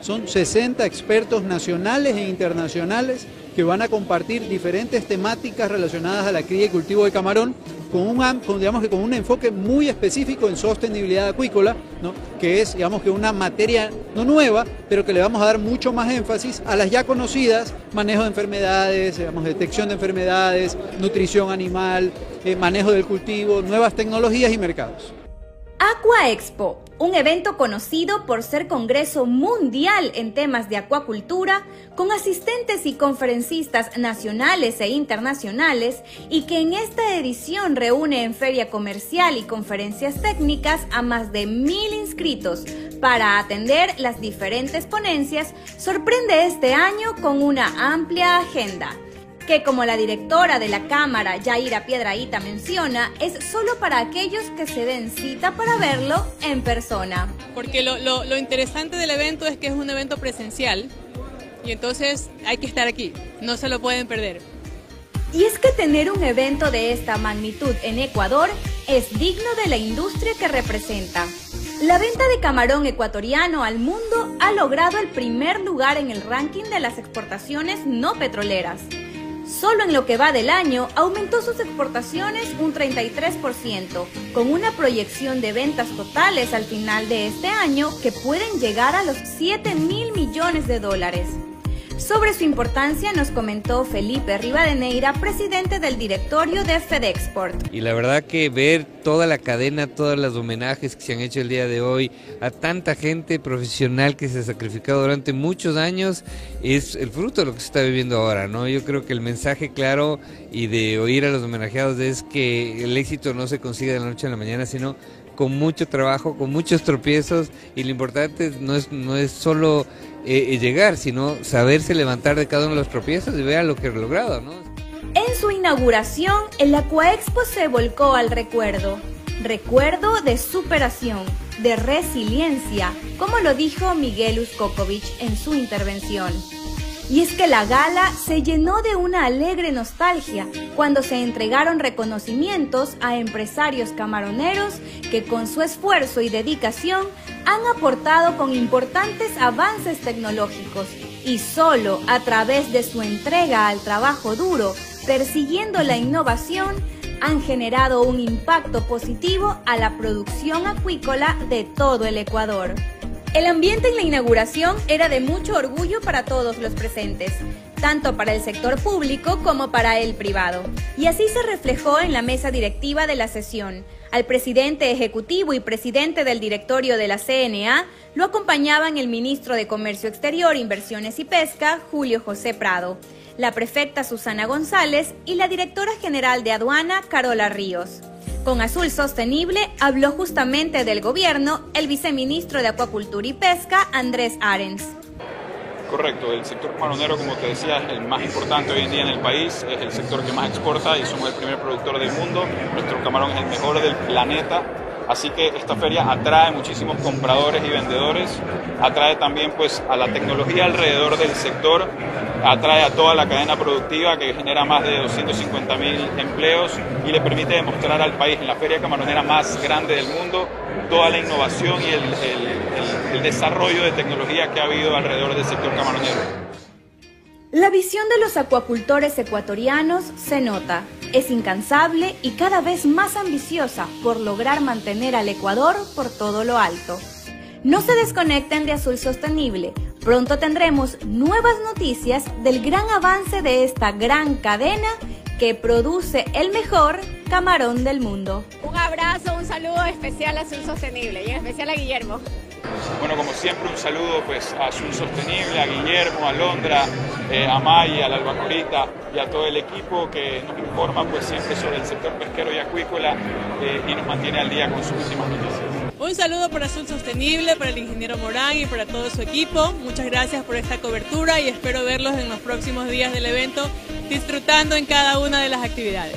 Son 60 expertos nacionales e internacionales que van a compartir diferentes temáticas relacionadas a la cría y cultivo de camarón con un, digamos que con un enfoque muy específico en sostenibilidad acuícola, que es digamos que una materia no nueva, pero que le vamos a dar mucho más énfasis a las ya conocidas, manejo de enfermedades, digamos, detección de enfermedades, nutrición animal, eh, manejo del cultivo, nuevas tecnologías y mercados. Aqua Expo, un evento conocido por ser congreso mundial en temas de acuacultura, con asistentes y conferencistas nacionales e internacionales, y que en esta edición reúne en feria comercial y conferencias técnicas a más de mil inscritos para atender las diferentes ponencias, sorprende este año con una amplia agenda que como la directora de la Cámara, Yaira Piedraíta, menciona, es solo para aquellos que se den cita para verlo en persona. Porque lo, lo interesante del evento es que es un evento presencial y entonces hay que estar aquí, no se lo pueden perder. Y es que tener un evento de esta magnitud en Ecuador es digno de la industria que representa. La venta de camarón ecuatoriano al mundo ha logrado el primer lugar en el ranking de las exportaciones no petroleras. Solo en lo que va del año aumentó sus exportaciones un 33%, con una proyección de ventas totales al final de este año que pueden llegar a los 7 mil millones de dólares. Sobre su importancia nos comentó Felipe Rivadeneira, presidente del directorio de FedExport. Y la verdad que ver toda la cadena, todos los homenajes que se han hecho el día de hoy a tanta gente profesional que se ha sacrificado durante muchos años es el fruto de lo que se está viviendo ahora, ¿no? Yo creo que el mensaje claro y de oír a los homenajeados es que el éxito no se consigue de la noche a la mañana, sino con mucho trabajo, con muchos tropiezos y lo importante no es, no es solo eh, eh, llegar, sino saberse levantar de cada uno de los tropiezos y ver lo que ha logrado. ¿no? En su inauguración, el Aquaexpo se volcó al recuerdo. Recuerdo de superación, de resiliencia, como lo dijo Miguel Uskokovic en su intervención. Y es que la gala se llenó de una alegre nostalgia cuando se entregaron reconocimientos a empresarios camaroneros que con su esfuerzo y dedicación han aportado con importantes avances tecnológicos y solo a través de su entrega al trabajo duro, persiguiendo la innovación, han generado un impacto positivo a la producción acuícola de todo el Ecuador. El ambiente en la inauguración era de mucho orgullo para todos los presentes, tanto para el sector público como para el privado. Y así se reflejó en la mesa directiva de la sesión. Al presidente ejecutivo y presidente del directorio de la CNA lo acompañaban el ministro de Comercio Exterior, Inversiones y Pesca, Julio José Prado, la prefecta Susana González y la directora general de aduana, Carola Ríos. Con Azul Sostenible habló justamente del gobierno el viceministro de Acuacultura y Pesca, Andrés Arens. Correcto, el sector camaronero, como te decía, es el más importante hoy en día en el país, es el sector que más exporta y somos el primer productor del mundo. Nuestro camarón es el mejor del planeta Así que esta feria atrae muchísimos compradores y vendedores, atrae también pues a la tecnología alrededor del sector, atrae a toda la cadena productiva que genera más de 250 mil empleos y le permite demostrar al país en la feria camaronera más grande del mundo toda la innovación y el, el desarrollo de tecnología que ha habido alrededor del sector camaronero. La visión de los acuacultores ecuatorianos se nota, es incansable y cada vez más ambiciosa por lograr mantener al Ecuador por todo lo alto. No se desconecten de Azul Sostenible, pronto tendremos nuevas noticias del gran avance de esta gran cadena que produce el mejor camarón del mundo. Un abrazo, un saludo especial a Azul Sostenible y en especial a Guillermo. Bueno, como siempre, un saludo pues, a Azul Sostenible, a Guillermo, a Londra, eh, a May, a la Albacorita y a todo el equipo que nos informa pues, siempre sobre el sector pesquero y acuícola eh, y nos mantiene al día con sus últimas noticias. Un saludo para Azul Sostenible, para el ingeniero Morán y para todo su equipo. Muchas gracias por esta cobertura y espero verlos en los próximos días del evento disfrutando en cada una de las actividades.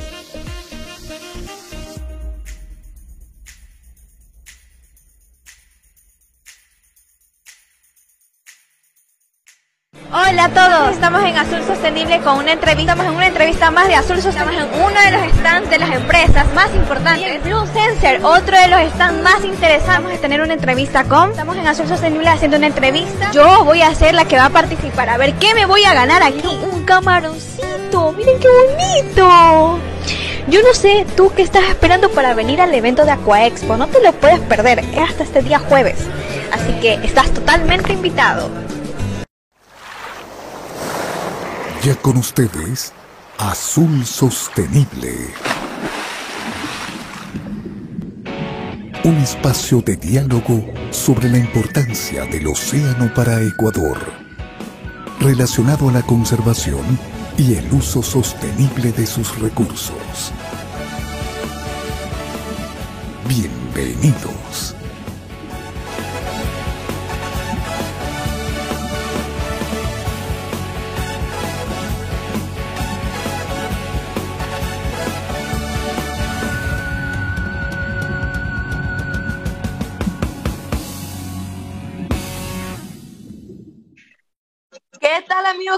Hola a todos, estamos en Azul Sostenible con una entrevista, estamos en una entrevista más de Azul Sostenible, estamos en uno de los stands de las empresas más importantes, Blue Sensor, otro de los stands más interesantes, vamos a tener una entrevista con, estamos en Azul Sostenible haciendo una entrevista, yo voy a ser la que va a participar, a ver qué me voy a ganar aquí, un miren qué bonito. Yo no sé tú qué estás esperando para venir al evento de Aquaexpo, no te lo puedes perder, es hasta este día jueves, así que estás totalmente invitado. Ya con ustedes, Azul Sostenible. Un espacio de diálogo sobre la importancia del océano para Ecuador, relacionado a la conservación y el uso sostenible de sus recursos. Bienvenidos.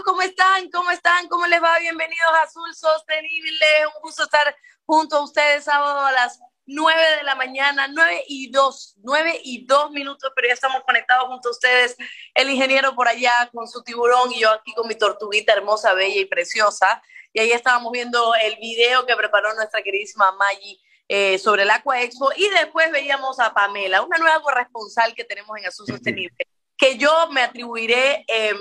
¿Cómo están? ¿Cómo están? ¿Cómo les va? Bienvenidos a Azul Sostenible. Un gusto estar junto a ustedes sábado a las 9 de la mañana, 9 y 2, 9 y 2 minutos, pero ya estamos conectados junto a ustedes. El ingeniero por allá con su tiburón y yo aquí con mi tortuguita hermosa, bella y preciosa. Y ahí estábamos viendo el video que preparó nuestra queridísima Maggie eh, sobre el Aqua Expo y después veíamos a Pamela, una nueva corresponsal que tenemos en Azul Sostenible que yo me atribuiré eh,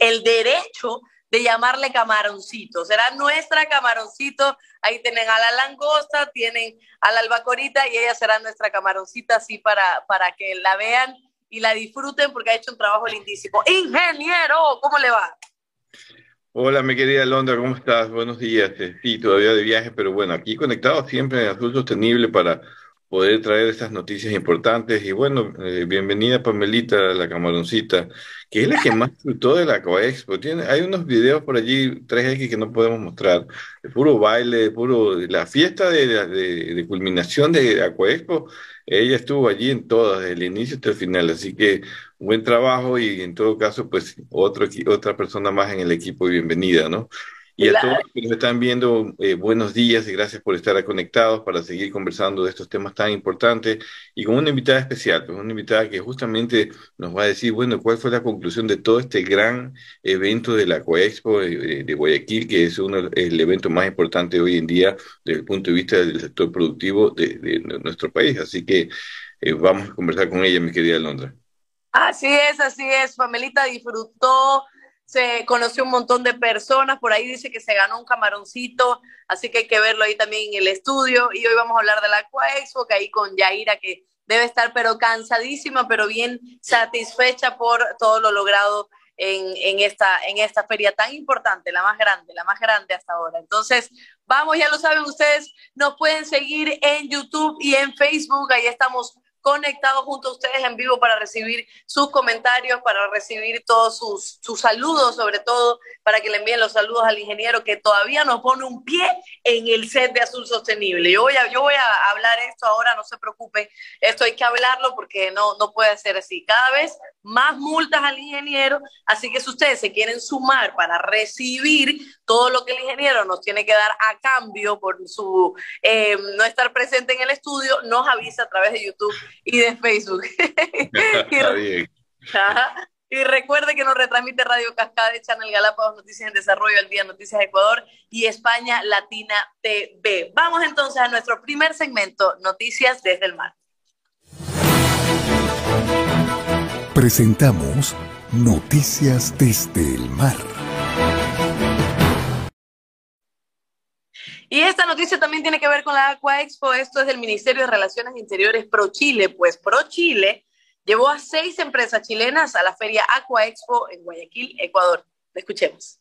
el derecho de llamarle camaroncito. Será nuestra camaroncito. Ahí tienen a la langosta, tienen a la albacorita y ella será nuestra camaroncita así para, para que la vean y la disfruten porque ha hecho un trabajo lindísimo. Ingeniero, ¿cómo le va? Hola, mi querida Londra, ¿cómo estás? Buenos días. Eh, Sí, todavía de viaje, pero bueno, aquí conectado siempre en Azul Sostenible para poder traer estas noticias importantes. Y bueno, eh, bienvenida Pamelita, la camaroncita, que es la que más disfrutó de la Coexpo. Tiene, hay unos videos por allí 3X que no podemos mostrar, de puro baile, de puro, la fiesta de, de, de culminación de Aquaexpo, ella estuvo allí en todas, desde el inicio hasta el final, así que buen trabajo y en todo caso, pues otro, otra persona más en el equipo, bienvenida, ¿no? Y a todos los que nos están viendo, eh, buenos días y gracias por estar conectados para seguir conversando de estos temas tan importantes y con una invitada especial, pues una invitada que justamente nos va a decir, bueno, cuál fue la conclusión de todo este gran evento de la Coexpo de, de Guayaquil, que es uno, el evento más importante hoy en día desde el punto de vista del sector productivo de, de nuestro país. Así que eh, vamos a conversar con ella, mi querida Londra. Así es, así es. Pamelita disfrutó, se conoció un montón de personas, por ahí dice que se ganó un camaroncito, así que hay que verlo ahí también en el estudio. Y hoy vamos a hablar de la Aquaexpo, que ahí con Yaira, que debe estar pero cansadísima, pero bien satisfecha por todo lo logrado en, en, esta, en esta feria tan importante, la más grande, la más grande hasta ahora. Entonces, vamos, ya lo saben ustedes, nos pueden seguir en YouTube y en Facebook, ahí estamos conectados junto a ustedes en vivo para recibir sus comentarios, para recibir todos sus, sus saludos, sobre todo para que le envíen los saludos al ingeniero que todavía nos pone un pie en el set de Azul Sostenible. Yo voy a, yo voy a hablar esto ahora, no se preocupen, esto hay que hablarlo porque no, no puede ser así. Cada vez más multas al ingeniero, así que si ustedes se quieren sumar para recibir todo lo que el ingeniero nos tiene que dar a cambio por su eh, no estar presente en el estudio, nos avisa a través de YouTube y de Facebook. Está bien. Ajá. Y recuerde que nos retransmite Radio Cascade, Channel Galápagos, Noticias en Desarrollo, El Día Noticias Ecuador y España Latina TV. Vamos entonces a nuestro primer segmento, Noticias desde el Mar. Presentamos Noticias desde el Mar. Y esta noticia también tiene que ver con la Aqua Expo. Esto es del Ministerio de Relaciones Interiores Pro Chile. Pues Pro Chile llevó a seis empresas chilenas a la feria Aqua Expo en Guayaquil, Ecuador. Escuchemos.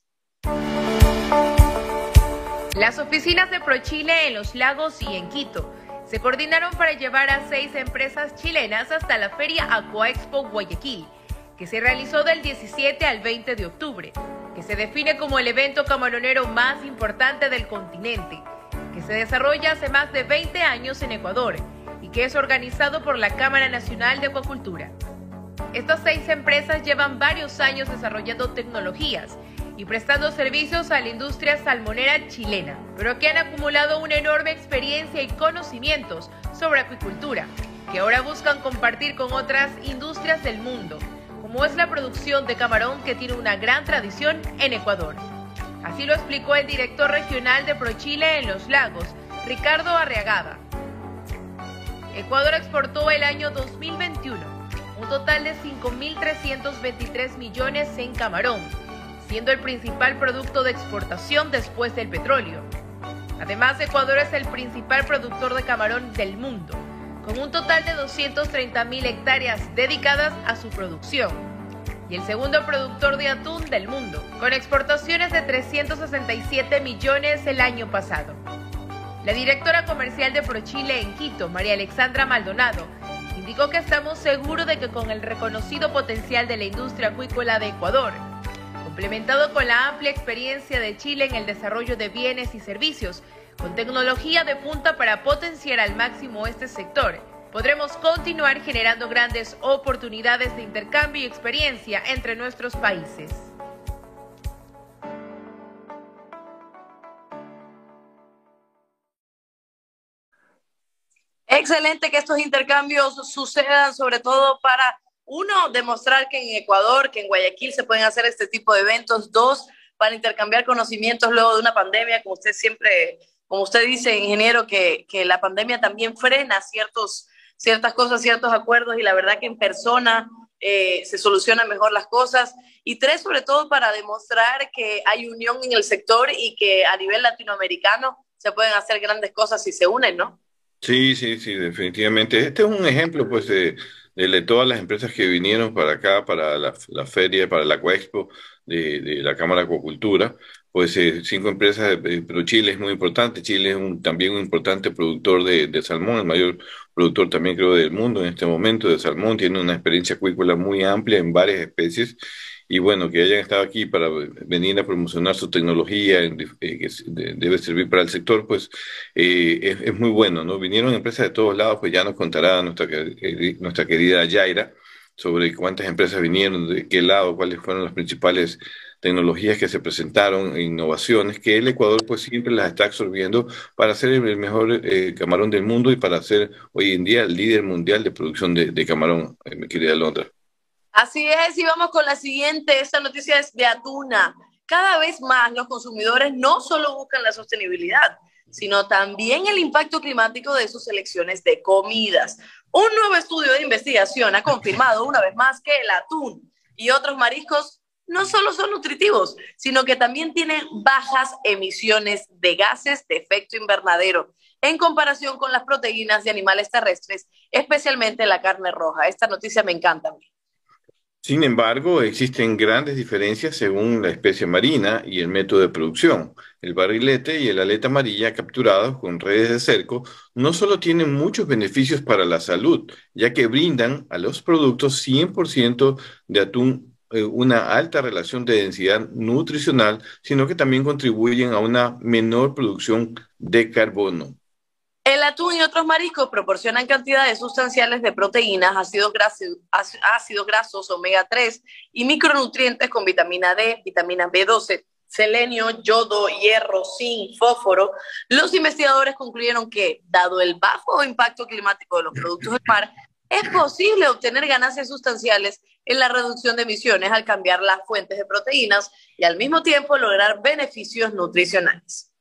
Las oficinas de ProChile en Los Lagos y en Quito se coordinaron para llevar a seis empresas chilenas hasta la Feria Aquaexpo Guayaquil, que se realizó del 17 al 20 de octubre, que se define como el evento camaronero más importante del continente, que se desarrolla hace más de 20 años en Ecuador y que es organizado por la Cámara Nacional de Acuacultura. Estas seis empresas llevan varios años desarrollando tecnologías y prestando servicios a la industria salmonera chilena, pero que han acumulado una enorme experiencia y conocimientos sobre acuicultura, que ahora buscan compartir con otras industrias del mundo, como es la producción de camarón que tiene una gran tradición en Ecuador. Así lo explicó el director regional de ProChile en Los Lagos, Ricardo Arriagada. Ecuador exportó el año 2021 un total de 5.323 millones en camarón, siendo el principal producto de exportación después del petróleo. Además, Ecuador es el principal productor de camarón del mundo, con un total de 230.000 hectáreas dedicadas a su producción, y el segundo productor de atún del mundo, con exportaciones de 367 millones el año pasado. La directora comercial de ProChile en Quito, María Alexandra Maldonado, indicó que estamos seguros de que con el reconocido potencial de la industria acuícola de Ecuador, complementado con la amplia experiencia de Chile en el desarrollo de bienes y servicios, con tecnología de punta para potenciar al máximo este sector, podremos continuar generando grandes oportunidades de intercambio y experiencia entre nuestros países. Excelente que estos intercambios sucedan, sobre todo para uno, demostrar que en Ecuador, que en Guayaquil se pueden hacer este tipo de eventos. Dos, para intercambiar conocimientos luego de una pandemia, como usted siempre, como usted dice, ingeniero, que, que la pandemia también frena ciertos, ciertas cosas, ciertos acuerdos y la verdad que en persona eh, se solucionan mejor las cosas. Y tres, sobre todo para demostrar que hay unión en el sector y que a nivel latinoamericano se pueden hacer grandes cosas si se unen, ¿no? Sí, sí, sí, definitivamente. Este es un ejemplo, pues, de, de todas las empresas que vinieron para acá, para la, la feria, para la Coexpo de, de la Cámara de Acuacultura. Pues eh, cinco empresas, eh, pero Chile es muy importante. Chile es un, también un importante productor de, salmón, el mayor productor también creo del mundo en este momento de salmón. Tiene una experiencia acuícola muy amplia en varias especies y bueno, que hayan estado aquí para venir a promocionar su tecnología eh, que debe servir para el sector, pues eh, es, muy bueno, ¿no? Vinieron empresas de todos lados, pues ya nos contará nuestra, nuestra querida Yaira sobre cuántas empresas vinieron, de qué lado, cuáles fueron las principales tecnologías que se presentaron, innovaciones, que el Ecuador pues siempre las está absorbiendo para ser el mejor eh, camarón del mundo y para ser hoy en día el líder mundial de producción de, de camarón, eh, mi querida Londra. Así es, y vamos con la siguiente. Esta noticia es de Atuna. Cada vez más los consumidores no solo buscan la sostenibilidad, sino también el impacto climático de sus selecciones de comidas. Un nuevo estudio de investigación ha confirmado una vez más que el atún y otros mariscos no solo son nutritivos, sino que también tienen bajas emisiones de gases de efecto invernadero en comparación con las proteínas de animales terrestres, especialmente la carne roja. Esta noticia me encanta. Sin embargo, existen grandes diferencias según la especie marina y el método de producción. El barrilete y el aleta amarilla capturados con redes de cerco no solo tienen muchos beneficios para la salud, ya que brindan a los productos 100% de atún eh, una alta relación de densidad nutricional, sino que también contribuyen a una menor producción de carbono. El atún y otros mariscos proporcionan cantidades sustanciales de proteínas, ácidos grasos, ácidos grasos omega 3 y micronutrientes con vitamina D, vitamina B12, selenio, yodo, hierro, zinc, fósforo. Los investigadores concluyeron que, dado el bajo impacto climático de los productos del mar, es posible obtener ganancias sustanciales en la reducción de emisiones al cambiar las fuentes de proteínas y al mismo tiempo lograr beneficios nutricionales.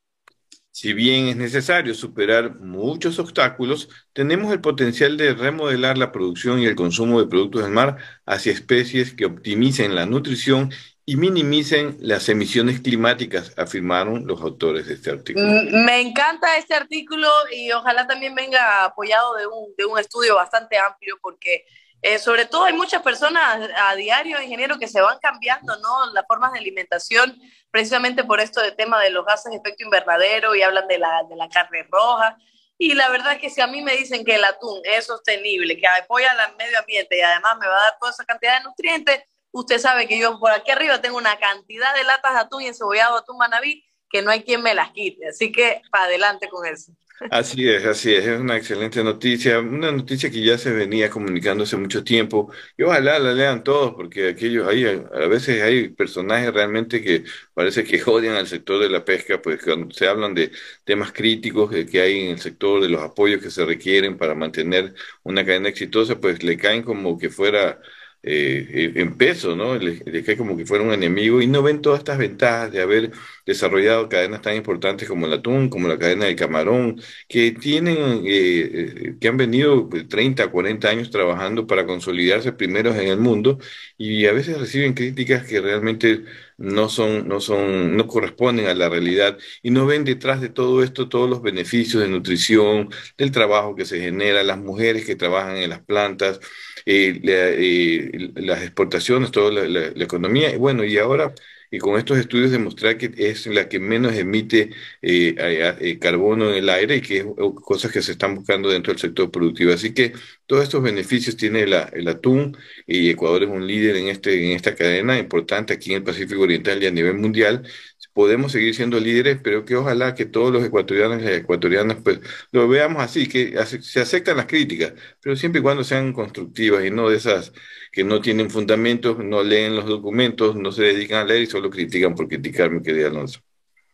Si bien es necesario superar muchos obstáculos, tenemos el potencial de remodelar la producción y el consumo de productos del mar hacia especies que optimicen la nutrición y minimicen las emisiones climáticas, afirmaron los autores de este artículo. Mm, me encanta este artículo y ojalá también venga apoyado de un, de un estudio bastante amplio porque eh, sobre todo hay muchas personas a diario, ingeniero, que se van cambiando, ¿no? Las formas de alimentación, precisamente por esto del tema de los gases de efecto invernadero y hablan de la, de la carne roja. Y la verdad es que si a mí me dicen que el atún es sostenible, que apoya al medio ambiente y además me va a dar toda esa cantidad de nutrientes, usted sabe que yo por aquí arriba tengo una cantidad de latas de atún y encebollado atún manabí que no hay quien me las quite. Así que para adelante con eso. Así es, así es, es una excelente noticia, una noticia que ya se venía comunicando hace mucho tiempo y ojalá la lean todos porque aquellos ahí a veces hay personajes realmente que parece que odian al sector de la pesca, pues cuando se hablan de temas críticos que hay en el sector, de los apoyos que se requieren para mantener una cadena exitosa, pues le caen como que fuera eh, en peso, ¿no? Le, cae como que fuera un enemigo y no ven todas estas ventajas de haber desarrollado cadenas tan importantes como el atún, como la cadena del camarón, que tienen, eh, eh, que han venido 30, 40 años trabajando para consolidarse primeros en el mundo y a veces reciben críticas que realmente no son, no son, no corresponden a la realidad y no ven detrás de todo esto todos los beneficios de nutrición, del trabajo que se genera, las mujeres que trabajan en las plantas, eh, eh, las exportaciones, toda la, economía. Y bueno, y ahora y con estos estudios demostrar que es la que menos emite eh, carbono en el aire y que es cosas que se están buscando dentro del sector productivo. Así que todos estos beneficios tiene el atún y Ecuador es un líder en, este, en esta cadena importante aquí en el Pacífico Oriental y a nivel mundial podemos seguir siendo líderes, pero que ojalá que todos los ecuatorianos y ecuatorianas pues lo veamos así, que se aceptan las críticas, pero siempre y cuando sean constructivas y no de esas que no tienen fundamentos, no leen los documentos, no se dedican a leer y solo critican por criticar, mi querida Alonso.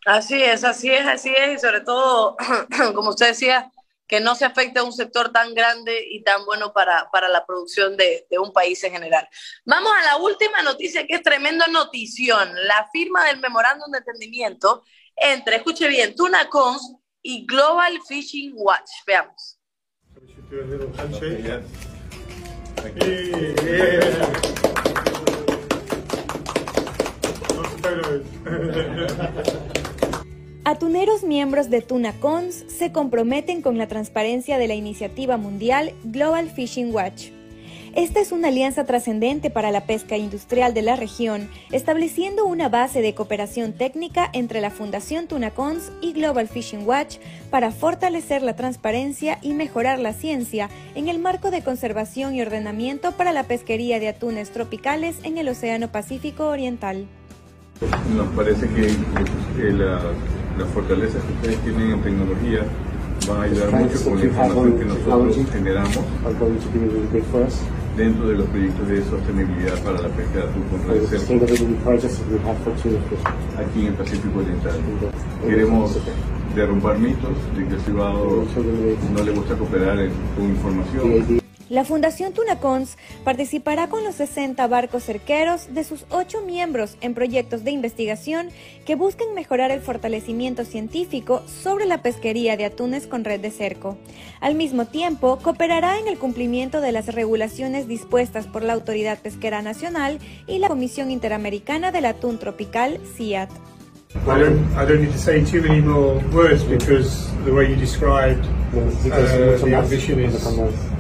Así es, así es, así es, y sobre todo, como usted decía, que no se afecte a un sector tan grande y tan bueno para, para la producción de, de, un país en general. Vamos a la última noticia que es tremenda notición, la firma del memorándum de entendimiento entre, escuche bien, Tuna Cons y Global Fishing Watch. Veamos. Atuneros miembros de TunaCons se comprometen con la transparencia de la iniciativa mundial Global Fishing Watch. Esta es una alianza trascendente para la pesca industrial de la región, estableciendo una base de cooperación técnica entre la Fundación TunaCons y Global Fishing Watch para fortalecer la transparencia y mejorar la ciencia en el marco de conservación y ordenamiento para la pesquería de atunes tropicales en el Océano Pacífico Oriental. Nos parece que, la las fortalezas que ustedes tienen en tecnología van a ayudar mucho con la información que nosotros generamos dentro de los proyectos de sostenibilidad para la pesca de atún con red aquí en el Pacífico Oriental. Queremos derrumbar mitos de que el privado no le gusta cooperar con información. La Fundación Tunacons participará con los 60 barcos cerqueros de sus ocho miembros en proyectos de investigación que busquen mejorar el fortalecimiento científico sobre la pesquería de atunes con red de cerco. Al mismo tiempo, cooperará en el cumplimiento de las regulaciones dispuestas por la Autoridad Pesquera Nacional y la Comisión Interamericana del Atún Tropical, CIAT. I don't, I don't need to say too many more words because the way you described uh, the ambition is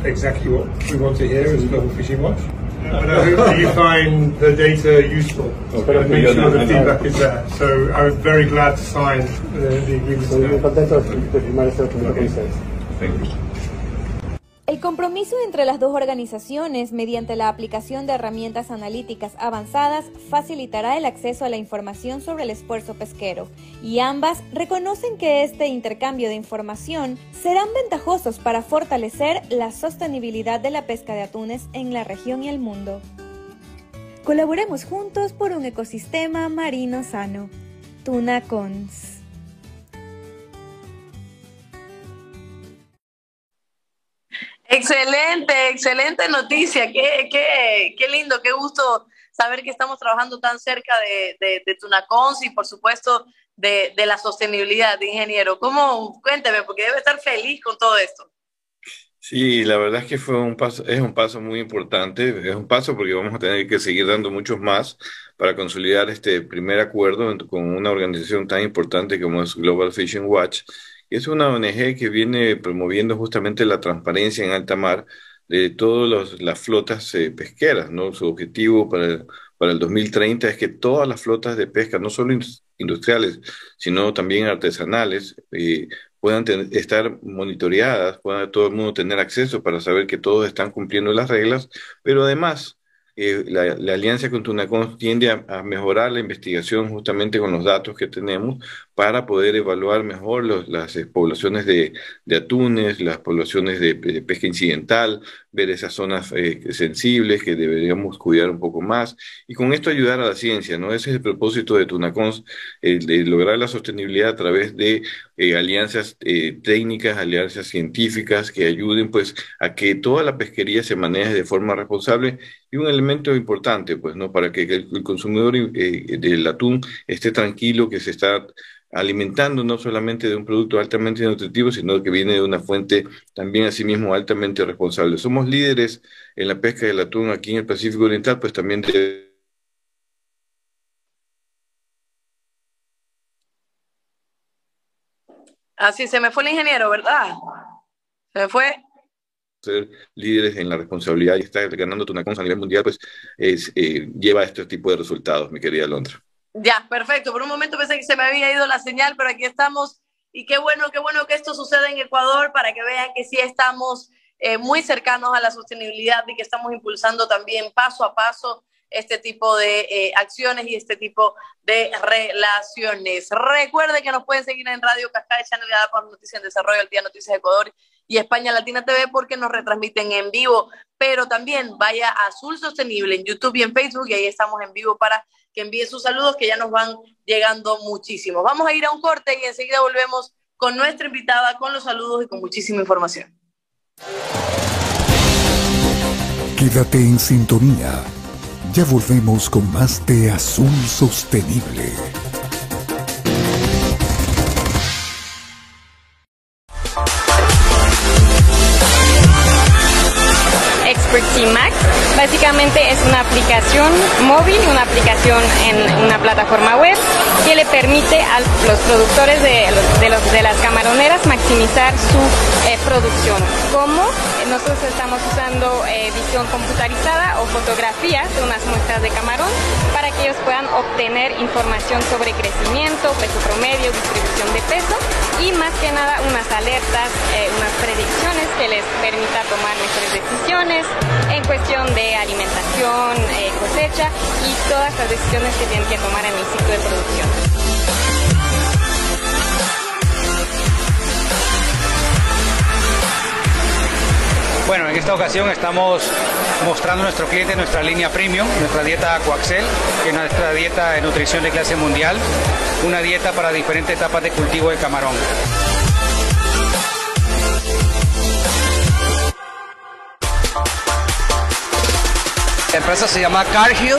exactly what we want to hear as a Global Fishing Watch. And I hope that you find the data useful and make sure the feedback is there. So I'm very glad to sign the, the agreement. So you're content of the Thank you. El compromiso entre las dos organizaciones mediante la aplicación de herramientas analíticas avanzadas facilitará el acceso a la información sobre el esfuerzo pesquero y ambas reconocen que este intercambio de información serán ventajosos para fortalecer la sostenibilidad de la pesca de atunes en la región y el mundo. Colaboremos juntos por un ecosistema marino sano. Tuna Cons. Excelente, excelente noticia. Qué, qué, qué lindo, qué gusto saber que estamos trabajando tan cerca de, de, de Tunacons y por supuesto de, de, la sostenibilidad de ingeniero. ¿Cómo? Cuénteme, porque debe estar feliz con todo esto. Sí, la verdad es que fue un paso, es un paso muy importante, es un paso porque vamos a tener que seguir dando muchos más para consolidar este primer acuerdo con una organización tan importante como es Global Fishing Watch es una ONG que viene promoviendo justamente la transparencia en alta mar de todas las flotas eh, pesqueras. Su objetivo para el, para el 2030 es que todas las flotas de pesca, no solo industriales, sino también artesanales, eh, puedan estar monitoreadas, pueda todo el mundo tener acceso para saber que todos están cumpliendo las reglas, pero además eh, la, alianza con Tunacon tiende a, mejorar la investigación justamente con los datos que tenemos para poder evaluar mejor las poblaciones de, atunes, las poblaciones de, pesca incidental, ver esas zonas eh, sensibles que deberíamos cuidar un poco más y con esto ayudar a la ciencia, ¿no? Ese es el propósito de Tunacons, de lograr la sostenibilidad a través de eh, alianzas eh, técnicas, alianzas científicas que ayuden pues a que toda la pesquería se maneje de forma responsable y un elemento importante pues no para que el, consumidor del atún esté tranquilo que se está alimentando no solamente de un producto altamente nutritivo, sino que viene de una fuente también asimismo altamente responsable. Somos líderes en la pesca del atún aquí en el Pacífico Oriental, pues también de... Así se me fue el ingeniero, ¿verdad? Se me fue ser líderes en la responsabilidad y estar ganando Tunacons a nivel mundial, pues es, eh, lleva a este tipo de resultados, mi querida Londra. Ya, perfecto. Por un momento pensé que se me había ido la señal, pero aquí estamos. Y qué bueno, qué bueno que esto suceda en Ecuador para que vean que sí estamos eh, muy cercanos a la sostenibilidad y que estamos impulsando también paso a paso este tipo de eh, acciones y este tipo de relaciones. Recuerde que nos pueden seguir en Radio Cascada Channel por Noticias en Desarrollo, el Día Noticias de Ecuador y España Latina TV porque nos retransmiten en vivo, pero también vaya a Azul Sostenible en YouTube y en Facebook y ahí estamos en vivo para que envíe sus saludos que ya nos van llegando muchísimos. Vamos a ir a un corte y enseguida volvemos con nuestra invitada, con los saludos y con muchísima información. Quédate en sintonía. Ya volvemos con más de Azul Sostenible. Max. Básicamente es una aplicación móvil, una aplicación en una plataforma web que le permite a los productores de, las camaroneras maximizar su eh, producción. ¿Cómo? Nosotros estamos usando eh, visión computarizada o fotografía de unas muestras de camarón para que ellos puedan obtener información sobre crecimiento, peso promedio, distribución de peso y más que nada unas alertas, eh, unas predicciones que les permita tomar mejores decisiones en cuestión de alimentación, eh, cosecha y todas las decisiones que tienen que tomar en el ciclo de producción. Bueno, en esta ocasión estamos mostrando a nuestro cliente nuestra línea premium, nuestra dieta Aquaxel, que es nuestra dieta de nutrición de clase mundial, una dieta para diferentes etapas de cultivo de camarón. La empresa se llama Cargill,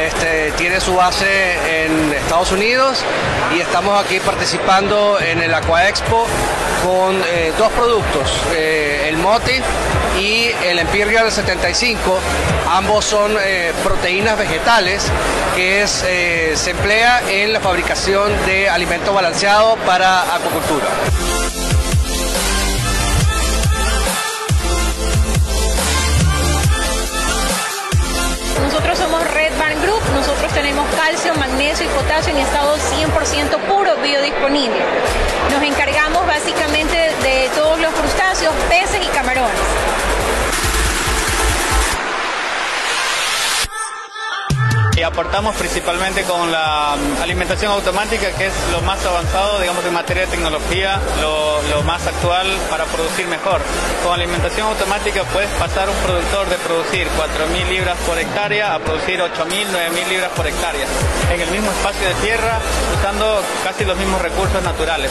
este, tiene su base en Estados Unidos y estamos aquí participando en el Aqua Expo con eh, dos productos, eh, el Moti y el Imperial 75. Ambos son eh, proteínas vegetales que se emplea en la fabricación de alimento balanceado para acuacultura. Nosotros somos Red Barn Group, nosotros tenemos calcio, magnesio y potasio en estado 100% puro biodisponible. Nos encargamos básicamente de todos los crustáceos, peces y camarones. Y aportamos principalmente con la alimentación automática, que es lo más avanzado, digamos, en materia de tecnología, lo, más actual para producir mejor. Con alimentación automática puedes pasar un productor de producir 4.000 libras por hectárea a producir 8.000, 9.000 libras por hectárea, en el mismo espacio de tierra, usando casi los mismos recursos naturales.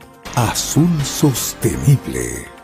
Azul Sostenible.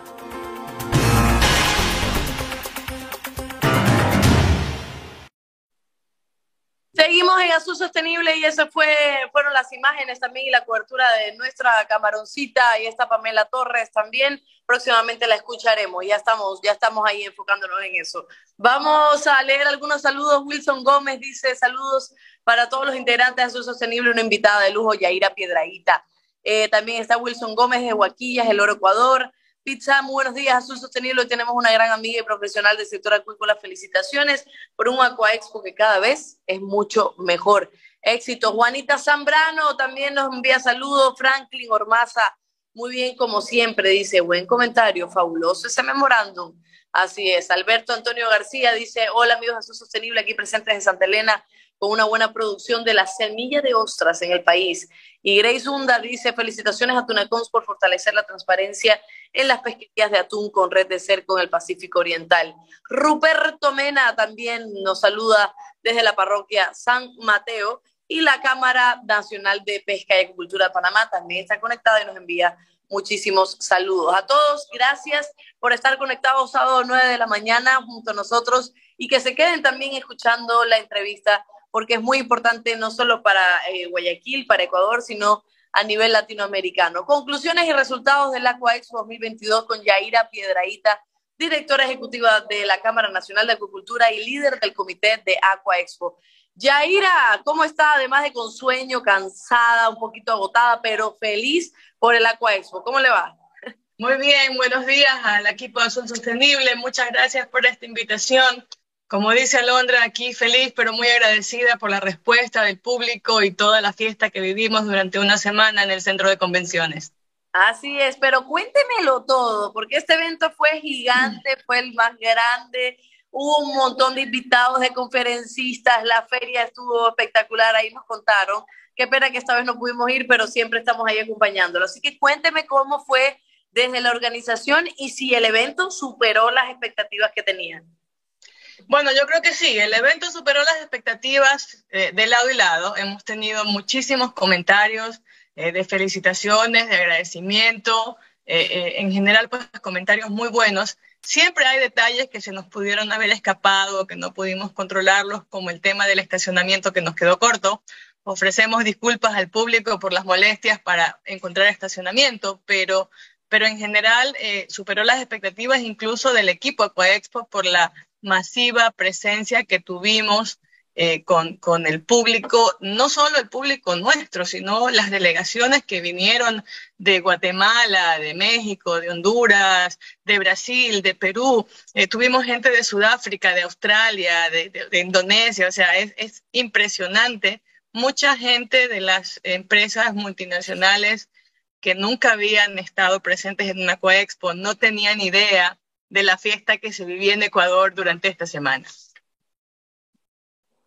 Azul Sostenible y esas fue, fueron las imágenes también y la cobertura de nuestra camaroncita y esta Pamela Torres también. Próximamente la escucharemos, ya estamos, ya estamos ahí enfocándonos en eso. Vamos a leer algunos saludos. Wilson Gómez dice saludos para todos los integrantes de Azul Sostenible, una invitada de lujo, Yaira Piedraíta. Eh, también está Wilson Gómez de Huaquillas, El Oro Ecuador. Pizza, muy buenos días, Azul Sostenible. Hoy tenemos una gran amiga y profesional del sector acuícola. Felicitaciones por un Aquaexpo que cada vez es mucho mejor. Éxito. Juanita Zambrano también nos envía saludos. Franklin Ormaza, muy bien como siempre, dice, buen comentario, fabuloso ese memorándum. Así es. Alberto Antonio García dice, hola amigos de Azul Sostenible, aquí presentes en Santa Elena con una buena producción de la semilla de ostras en el país. Y Grace Hunda dice, felicitaciones a Tunacons por fortalecer la transparencia en las pesquerías de atún con red de cerco en el Pacífico Oriental. Ruperto Mena también nos saluda desde la parroquia San Mateo y la Cámara Nacional de Pesca y Agricultura de Panamá también está conectada y nos envía muchísimos saludos. A todos, gracias por estar conectados sábado 9 de la mañana junto a nosotros y que se queden también escuchando la entrevista porque es muy importante no solo para eh, Guayaquil, para Ecuador, sino a nivel latinoamericano. Conclusiones y resultados del Aqua Expo 2022 con Yaira Piedraíta, directora ejecutiva de la Cámara Nacional de Acuicultura y líder del comité de Aqua Expo. Yaira, ¿cómo está? Además de con sueño, cansada, un poquito agotada, pero feliz por el Aqua Expo. ¿Cómo le va? Muy bien, buenos días al equipo de Azul Sostenible. Muchas gracias por esta invitación. Como dice Alondra, aquí feliz pero muy agradecida por la respuesta del público y toda la fiesta que vivimos durante una semana en el centro de convenciones. Así es, pero cuéntemelo todo, porque este evento fue gigante, fue el más grande, hubo un montón de invitados, de conferencistas, la feria estuvo espectacular, ahí nos contaron. Qué pena que esta vez no pudimos ir, pero siempre estamos ahí acompañándolo. Así que cuénteme cómo fue desde la organización y si el evento superó las expectativas que tenían. Bueno, yo creo que sí, el evento superó las expectativas eh, de lado y lado. Hemos tenido muchísimos comentarios eh, de felicitaciones, de agradecimiento, eh, en general pues comentarios muy buenos. Siempre hay detalles que se nos pudieron haber escapado, que no pudimos controlarlos, como el tema del estacionamiento que nos quedó corto. Ofrecemos disculpas al público por las molestias para encontrar estacionamiento, pero pero en general superó las expectativas incluso del equipo Aquaexpo por la masiva presencia que tuvimos eh, con, con, el público, no solo el público nuestro, sino las delegaciones que vinieron de Guatemala, de México, de Honduras, de Brasil, de Perú. Eh, tuvimos gente de Sudáfrica, de Australia, de, de, Indonesia, o sea, es, es, impresionante. Mucha gente de las empresas multinacionales que nunca habían estado presentes en una coexpo no tenían idea de la fiesta que se vivía en Ecuador durante esta semana.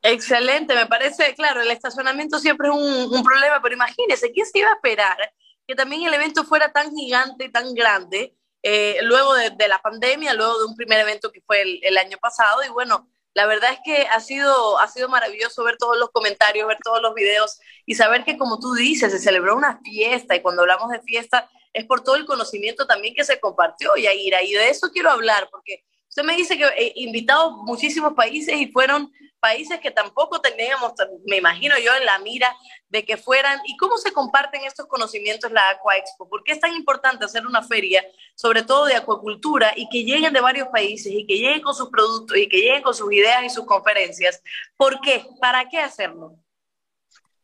Excelente, me parece, claro, el estacionamiento siempre es un, problema, pero imagínese, ¿quién se iba a esperar que también el evento fuera tan gigante, tan grande, eh, luego de, la pandemia, luego de un primer evento que fue el, el, año pasado? Y bueno, la verdad es que ha sido, ha sido maravilloso ver todos los comentarios, ver todos los videos y saber que, como tú dices, se celebró una fiesta y cuando hablamos de fiesta, es por todo el conocimiento también que se compartió, Yaira, y de eso quiero hablar, porque usted me dice que he invitado muchísimos países y fueron países que tampoco teníamos, me imagino yo, en la mira de que fueran, y cómo se comparten estos conocimientos la Aqua Expo, por qué es tan importante hacer una feria, sobre todo de acuacultura, y que lleguen de varios países, y que lleguen con sus productos, y que lleguen con sus ideas y sus conferencias. ¿Por qué? ¿Para qué hacerlo?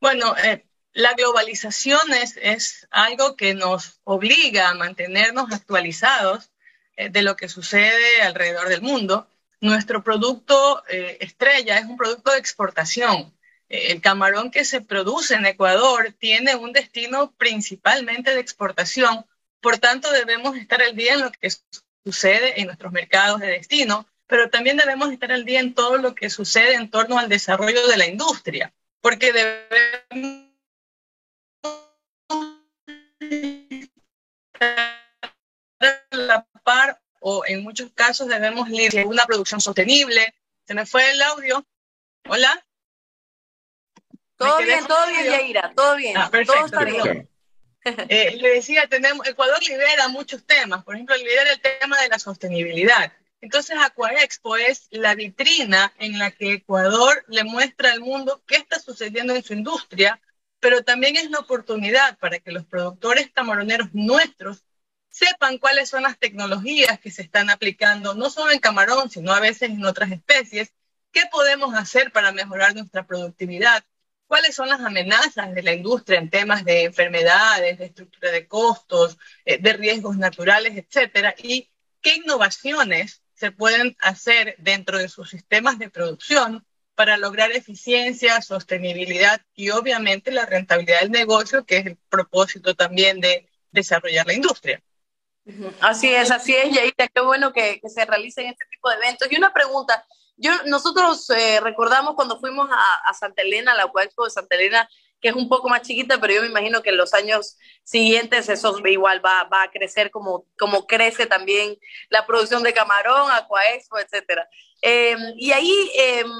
Bueno, eh, la globalización es, algo que nos obliga a mantenernos actualizados eh, de lo que sucede alrededor del mundo. Nuestro producto eh, estrella es un producto de exportación. Eh, el camarón que se produce en Ecuador tiene un destino principalmente de exportación. Por tanto, debemos estar al día en lo que sucede en nuestros mercados de destino, pero también debemos estar al día en todo lo que sucede en torno al desarrollo de la industria, porque debemos la par o en muchos casos debemos liderar una producción sostenible. Se me fue el audio. Hola. Todo bien, todo bien, Yaira, todo bien. Ah, todo está bien. Eh, le decía, tenemos, Ecuador lidera muchos temas, por ejemplo, lidera el tema de la sostenibilidad. Entonces Aquaexpo es la vitrina en la que Ecuador le muestra al mundo qué está sucediendo en su industria, pero también es la oportunidad para que los productores camaroneros nuestros sepan cuáles son las tecnologías que se están aplicando, no solo en camarón, sino a veces en otras especies, qué podemos hacer para mejorar nuestra productividad, cuáles son las amenazas de la industria en temas de enfermedades, de estructura de costos, eh, de riesgos naturales, etcétera, y qué innovaciones se pueden hacer dentro de sus sistemas de producción para lograr eficiencia, sostenibilidad y obviamente la rentabilidad del negocio, que es el propósito también de desarrollar la industria. Así es, así es, Yaita, qué bueno que, se realicen este tipo de eventos. Y una pregunta, yo, nosotros eh, recordamos cuando fuimos a, Santa Elena, a la Expo de Santa Elena, que es un poco más chiquita, pero yo me imagino que en los años siguientes eso igual va, a crecer como, como crece también la producción de camarón, Aquaexpo, etcétera. Em, y ahí em,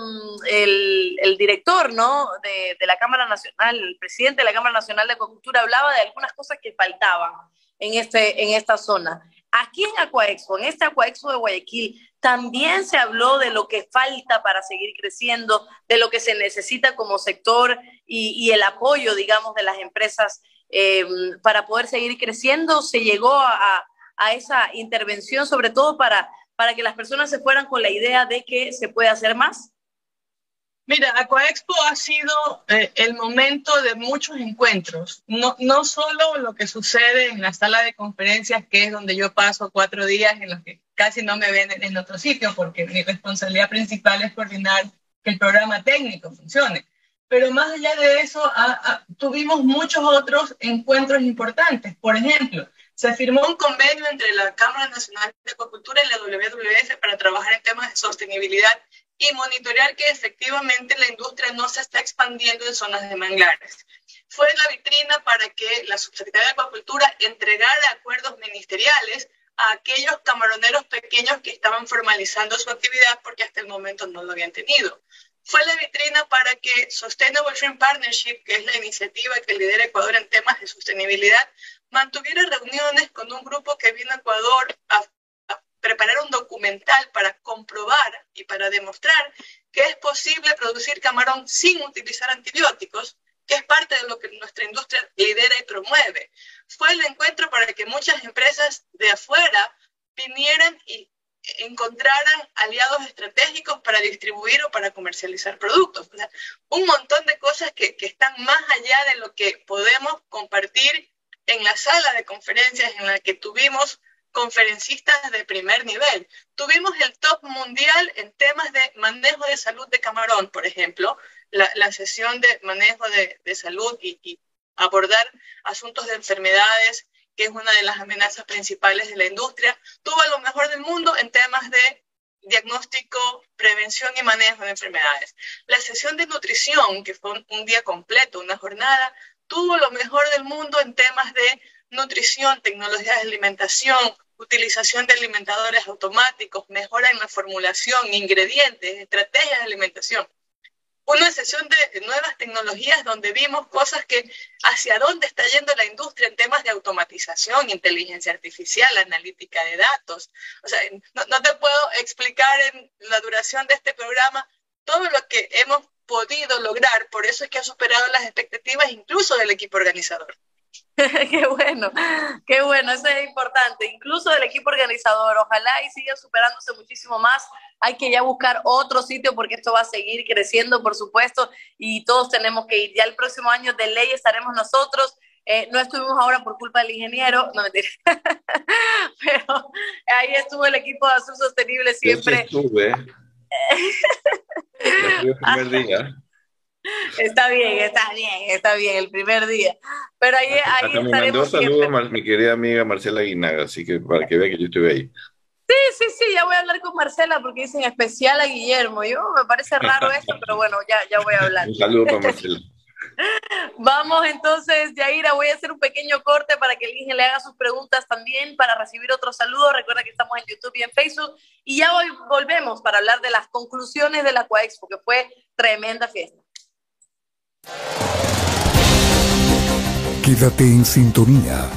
el, el, director ¿no? De, de, la Cámara Nacional, el presidente de la Cámara Nacional de Acuacultura, hablaba de algunas cosas que faltaban en, este, en esta zona. Aquí en Aquaexpo, en este Aquaexpo de Guayaquil, también se habló de lo que falta para seguir creciendo, de lo que se necesita como sector y, el apoyo, digamos, de las empresas em, para poder seguir creciendo. Se llegó a, esa intervención, sobre todo para, para que las personas se fueran con la idea de que se puede hacer más. Mira, Aquaexpo ha sido eh, el momento de muchos encuentros, no, no solo lo que sucede en la sala de conferencias, que es donde yo paso cuatro días en los que casi no me ven en otro sitio, porque mi responsabilidad principal es coordinar que el programa técnico funcione. Pero más allá de eso, tuvimos muchos otros encuentros importantes. Por ejemplo, se firmó un convenio entre la Cámara Nacional de Acuacultura y la WWF para trabajar en temas de sostenibilidad y monitorear que efectivamente la industria no se está expandiendo en zonas de manglares. Fue la vitrina para que la Subsecretaría de Acuacultura entregara acuerdos ministeriales a aquellos camaroneros pequeños que estaban formalizando su actividad porque hasta el momento no lo habían tenido. Fue la vitrina para que Sustainable Shrimp Partnership, que es la iniciativa que lidera Ecuador en temas de sostenibilidad, mantuviera reuniones con un grupo que vino a Ecuador a preparar un documental para comprobar y para demostrar que es posible producir camarón sin utilizar antibióticos, que es parte de lo que nuestra industria lidera y promueve. Fue el encuentro para que muchas empresas de afuera vinieran y encontraran aliados estratégicos para distribuir o para comercializar productos. un montón de cosas que, que están más allá de lo que podemos compartir en la sala de conferencias en la que tuvimos conferencistas de primer nivel. Tuvimos el top mundial en temas de manejo de salud de camarón, por ejemplo, la, sesión de manejo de, salud y, abordar asuntos de enfermedades, que es una de las amenazas principales de la industria. Tuvo lo mejor del mundo en temas de diagnóstico, prevención y manejo de enfermedades. La sesión de nutrición, que fue un día completo, una jornada, tuvo lo mejor del mundo en temas de nutrición, tecnologías de alimentación, utilización de alimentadores automáticos, mejora en la formulación, ingredientes, estrategias de alimentación. Una sesión de nuevas tecnologías donde vimos cosas que hacia dónde está yendo la industria en temas de automatización, inteligencia artificial, analítica de datos. O sea, no, no te puedo explicar en la duración de este programa todo lo que hemos podido lograr, por eso es que ha superado las expectativas incluso del equipo organizador. qué bueno, qué bueno, eso es importante, incluso del equipo organizador, ojalá y siga superándose muchísimo más. Hay que ya buscar otro sitio porque esto va a seguir creciendo, por supuesto, y todos tenemos que ir. Ya el próximo año de ley estaremos nosotros. Eh, no estuvimos ahora por culpa del ingeniero, no mentira, pero ahí estuvo el equipo de Azul Sostenible siempre. Yo estuve. El primer día. Está bien, está bien, está bien, el primer día. Pero ahí, ahí me mandó saludos mi querida amiga Marcela Guinaga, así que para que vea que yo estuve ahí. Sí, sí, sí, ya voy a hablar con Marcela porque dicen especial a Guillermo. Yo me parece raro esto, pero bueno, ya, ya voy a hablar. Un saludo para Marcela. Vamos entonces, Yaira, voy a hacer un pequeño corte para que el le haga sus preguntas también, para recibir otros saludos. Recuerda que estamos en YouTube y en Facebook. Y ya hoy volvemos para hablar de las conclusiones de la Coexpo, que fue tremenda fiesta. Quédate en sintonía.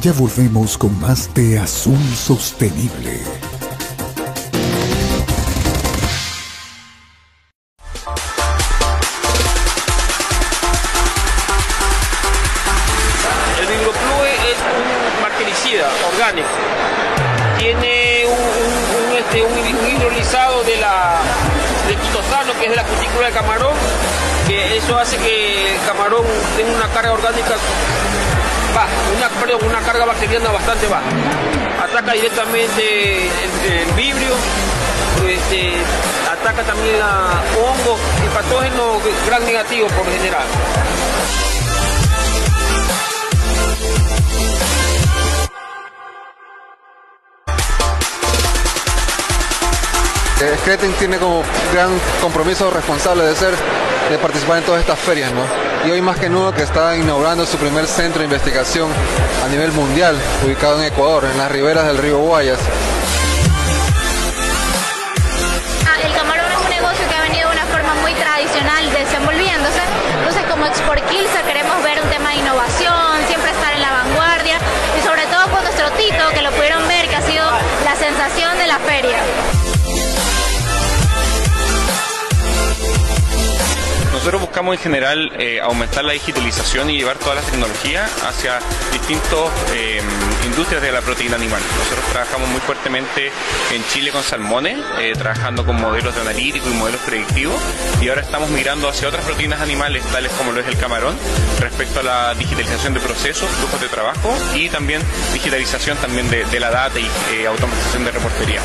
Ya volvemos con más de Azul Sostenible. Cutícula del camarón, que eso hace que el camarón tenga una carga orgánica baja, una, perdón, una carga bacteriana bastante baja. Ataca directamente el, el vibrio, este, ataca también a hongos y patógenos gran negativo por general. Creten tiene como gran compromiso responsable de ser, de participar en todas estas ferias, ¿no? Y hoy más que nunca que está inaugurando su primer centro de investigación a nivel mundial, ubicado en Ecuador, en las riberas del río Guayas. Ah, el camarón es un negocio que ha venido de una forma muy tradicional desenvolviéndose. Entonces, como Export Kilsa queremos ver un tema de innovación, siempre estar en la vanguardia y sobre todo con nuestro Tito, que lo pudieron ver, que ha sido la sensación de la feria. Nosotros buscamos en general eh, aumentar la digitalización y llevar toda la tecnología hacia distintas eh, industrias de la proteína animal. Nosotros trabajamos muy fuertemente en Chile con salmones, eh, trabajando con modelos de analítico y modelos predictivos, y ahora estamos migrando hacia otras proteínas animales, tales como lo es el camarón, respecto a la digitalización de procesos, flujos de trabajo y también digitalización también de, de la data y automatización de reportería.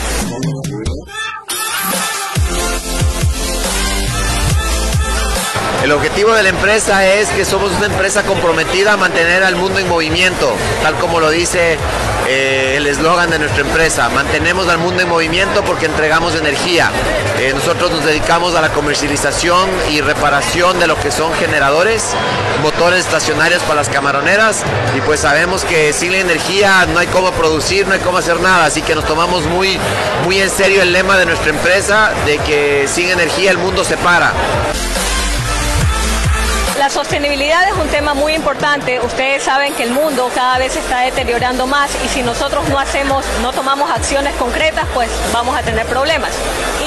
El objetivo de la empresa es que somos una empresa comprometida a mantener al mundo en movimiento, tal como lo dice eh, el eslogan de nuestra empresa. Mantenemos al mundo en movimiento porque entregamos energía. Eh, nosotros nos dedicamos a la comercialización y reparación de lo que son generadores, motores estacionarios para las camaroneras y pues sabemos que sin la energía no hay cómo producir, no hay cómo hacer nada, así que nos tomamos muy, muy en serio el lema de nuestra empresa de que sin energía el mundo se para. La sostenibilidad es un tema muy importante. Ustedes saben que el mundo cada vez está deteriorando más y si nosotros no hacemos, no tomamos acciones concretas, pues vamos a tener problemas.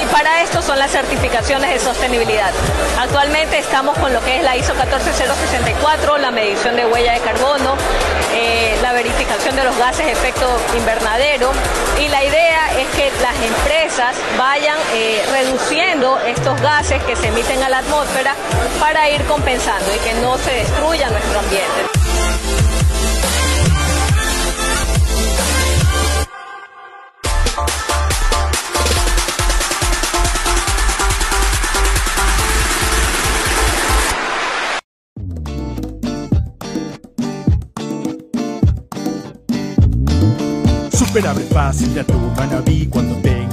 Y para esto son las certificaciones de sostenibilidad. Actualmente estamos con lo que es la ISO 14064, la medición de huella de carbono, eh, la verificación de los gases de efecto invernadero y la idea es que las empresas vayan eh, reduciendo estos gases que se emiten a la atmósfera para ir compensando y que no se destruya nuestro ambiente. Super abre fácil de atún manabí cuando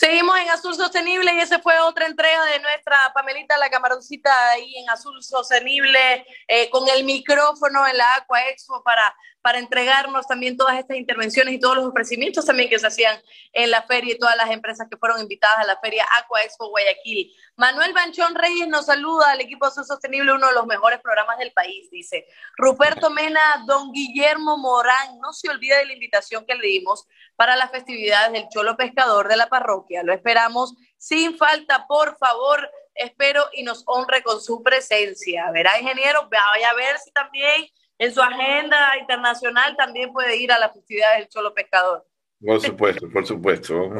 Seguimos en Azul Sostenible y esa fue otra entrega de nuestra Pamelita, la camaroncita ahí en Azul Sostenible, eh, con el micrófono en la Aqua Expo para, para entregarnos también todas estas intervenciones y todos los ofrecimientos también que se hacían en la feria y todas las empresas que fueron invitadas a la feria Aqua Expo Guayaquil. Manuel Banchón Reyes nos saluda al equipo Azul Sostenible, uno de los mejores programas del país, dice. Ruperto Mena, don Guillermo Morán, no se olvide de la invitación que le dimos para las festividades del Cholo Pescador de la parroquia. Lo esperamos sin falta, por favor, espero y nos honre con su presencia. Verá, ingeniero, vaya a ver si también en su agenda internacional también puede ir a las festividades del Cholo Pescador. Por supuesto, por supuesto.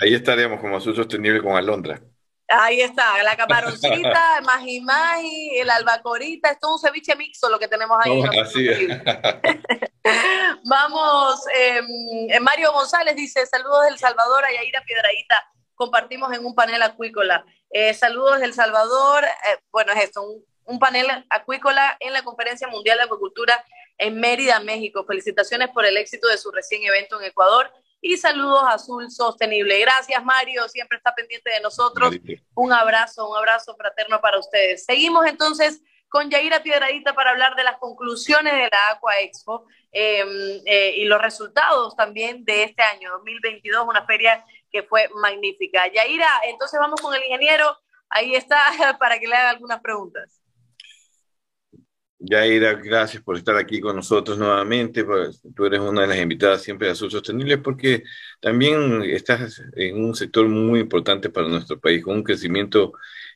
Ahí estaremos como Azul Sostenible con Alondra. Ahí está, la camaroncita, el maji maji, el albacorita, es un ceviche mixto lo que tenemos ahí. No, así es. Vamos, eh, Mario González dice, saludos del Salvador, a Yaira Piedradita, compartimos en un panel acuícola. Eh, saludos del Salvador, eh, bueno, es esto, un, un panel acuícola en la Conferencia Mundial de Acuicultura en Mérida, México. Felicitaciones por el éxito de su recién evento en Ecuador y saludos a Azul Sostenible. Gracias, Mario, siempre está pendiente de nosotros. Un abrazo, un abrazo fraterno para ustedes. Seguimos entonces con Yaira Piedradita para hablar de las conclusiones de la Aqua Expo em, eh, y los resultados también de este año 2022, una feria que fue magnífica. Yaira, entonces vamos con el ingeniero, ahí está para que le haga algunas preguntas. Yaira, gracias por estar aquí con nosotros nuevamente. Pues, tú eres una de las invitadas siempre de Azul Sostenible porque también estás en un sector muy importante para nuestro país, con un crecimiento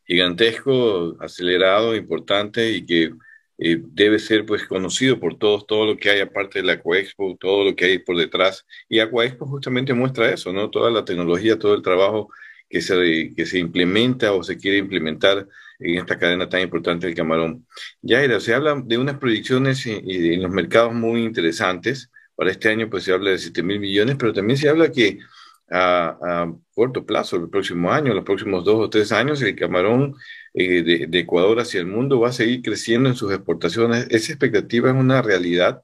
gigantesco, acelerado, importante y que eh, debe ser pues conocido por todos, todo lo que hay aparte de la Aquaexpo, todo lo que hay por detrás. Y Aquaexpo justamente muestra eso, ¿no? Toda la tecnología, todo el trabajo que se, que se implementa o se quiere implementar en esta cadena tan importante del camarón. Yaira, se habla de unas proyecciones en, los mercados muy interesantes. Para este año pues se habla de 7 mil millones, pero también se habla que a, corto plazo, el próximo año, los próximos dos o tres años, el camarón eh, de, de, Ecuador hacia el mundo va a seguir creciendo en sus exportaciones. ¿Esa expectativa es una realidad?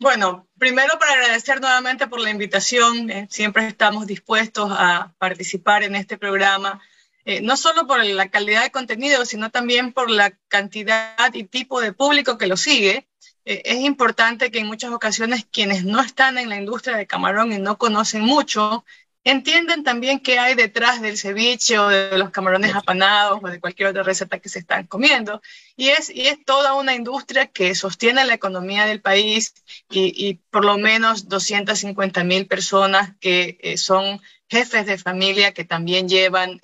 Bueno, primero para agradecer nuevamente por la invitación. Eh, siempre estamos dispuestos a participar en este programa eh, no solo por la calidad de contenido, sino también por la cantidad y tipo de público que lo sigue. Eh, es importante que en muchas ocasiones quienes no están en la industria de camarón y no conocen mucho, entienden también qué hay detrás del ceviche o de los camarones apanados o de cualquier otra receta que se están comiendo. Y es, y es toda una industria que sostiene la economía del país y, por lo menos 250 mil personas que eh, son jefes de familia que también llevan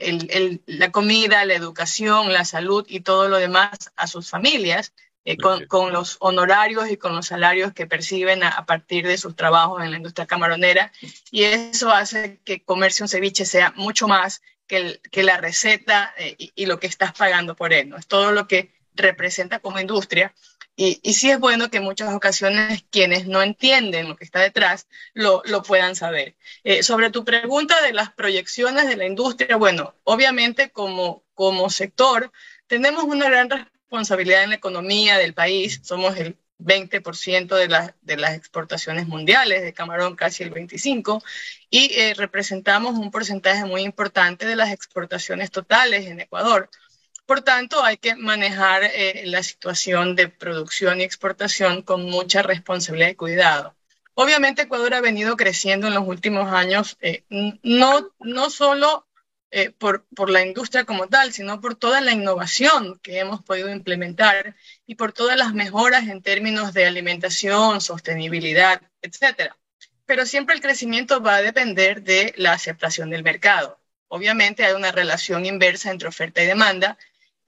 el, la comida, la educación, la salud y todo lo demás a sus familias, eh, con, con, los honorarios y con los salarios que perciben a, partir de sus trabajos en la industria camaronera. Y eso hace que comerse un ceviche sea mucho más que, que la receta eh, y, y, lo que estás pagando por él. ¿no? Es todo lo que representa como industria y, y, sí es bueno que en muchas ocasiones quienes no entienden lo que está detrás lo, lo puedan saber. Eh, sobre tu pregunta de las proyecciones de la industria, bueno, obviamente como, como sector tenemos una gran responsabilidad en la economía del país, somos el 20% de, la, de las exportaciones mundiales, de camarón casi el 25%, y eh, representamos un porcentaje muy importante de las exportaciones totales en Ecuador. Por tanto, hay que manejar eh, la situación de producción y exportación con mucha responsabilidad y cuidado. Obviamente, Ecuador ha venido creciendo en los últimos años, eh, no, no solo eh, por, por, la industria como tal, sino por toda la innovación que hemos podido implementar y por todas las mejoras en términos de alimentación, sostenibilidad, etc. Pero siempre el crecimiento va a depender de la aceptación del mercado. Obviamente hay una relación inversa entre oferta y demanda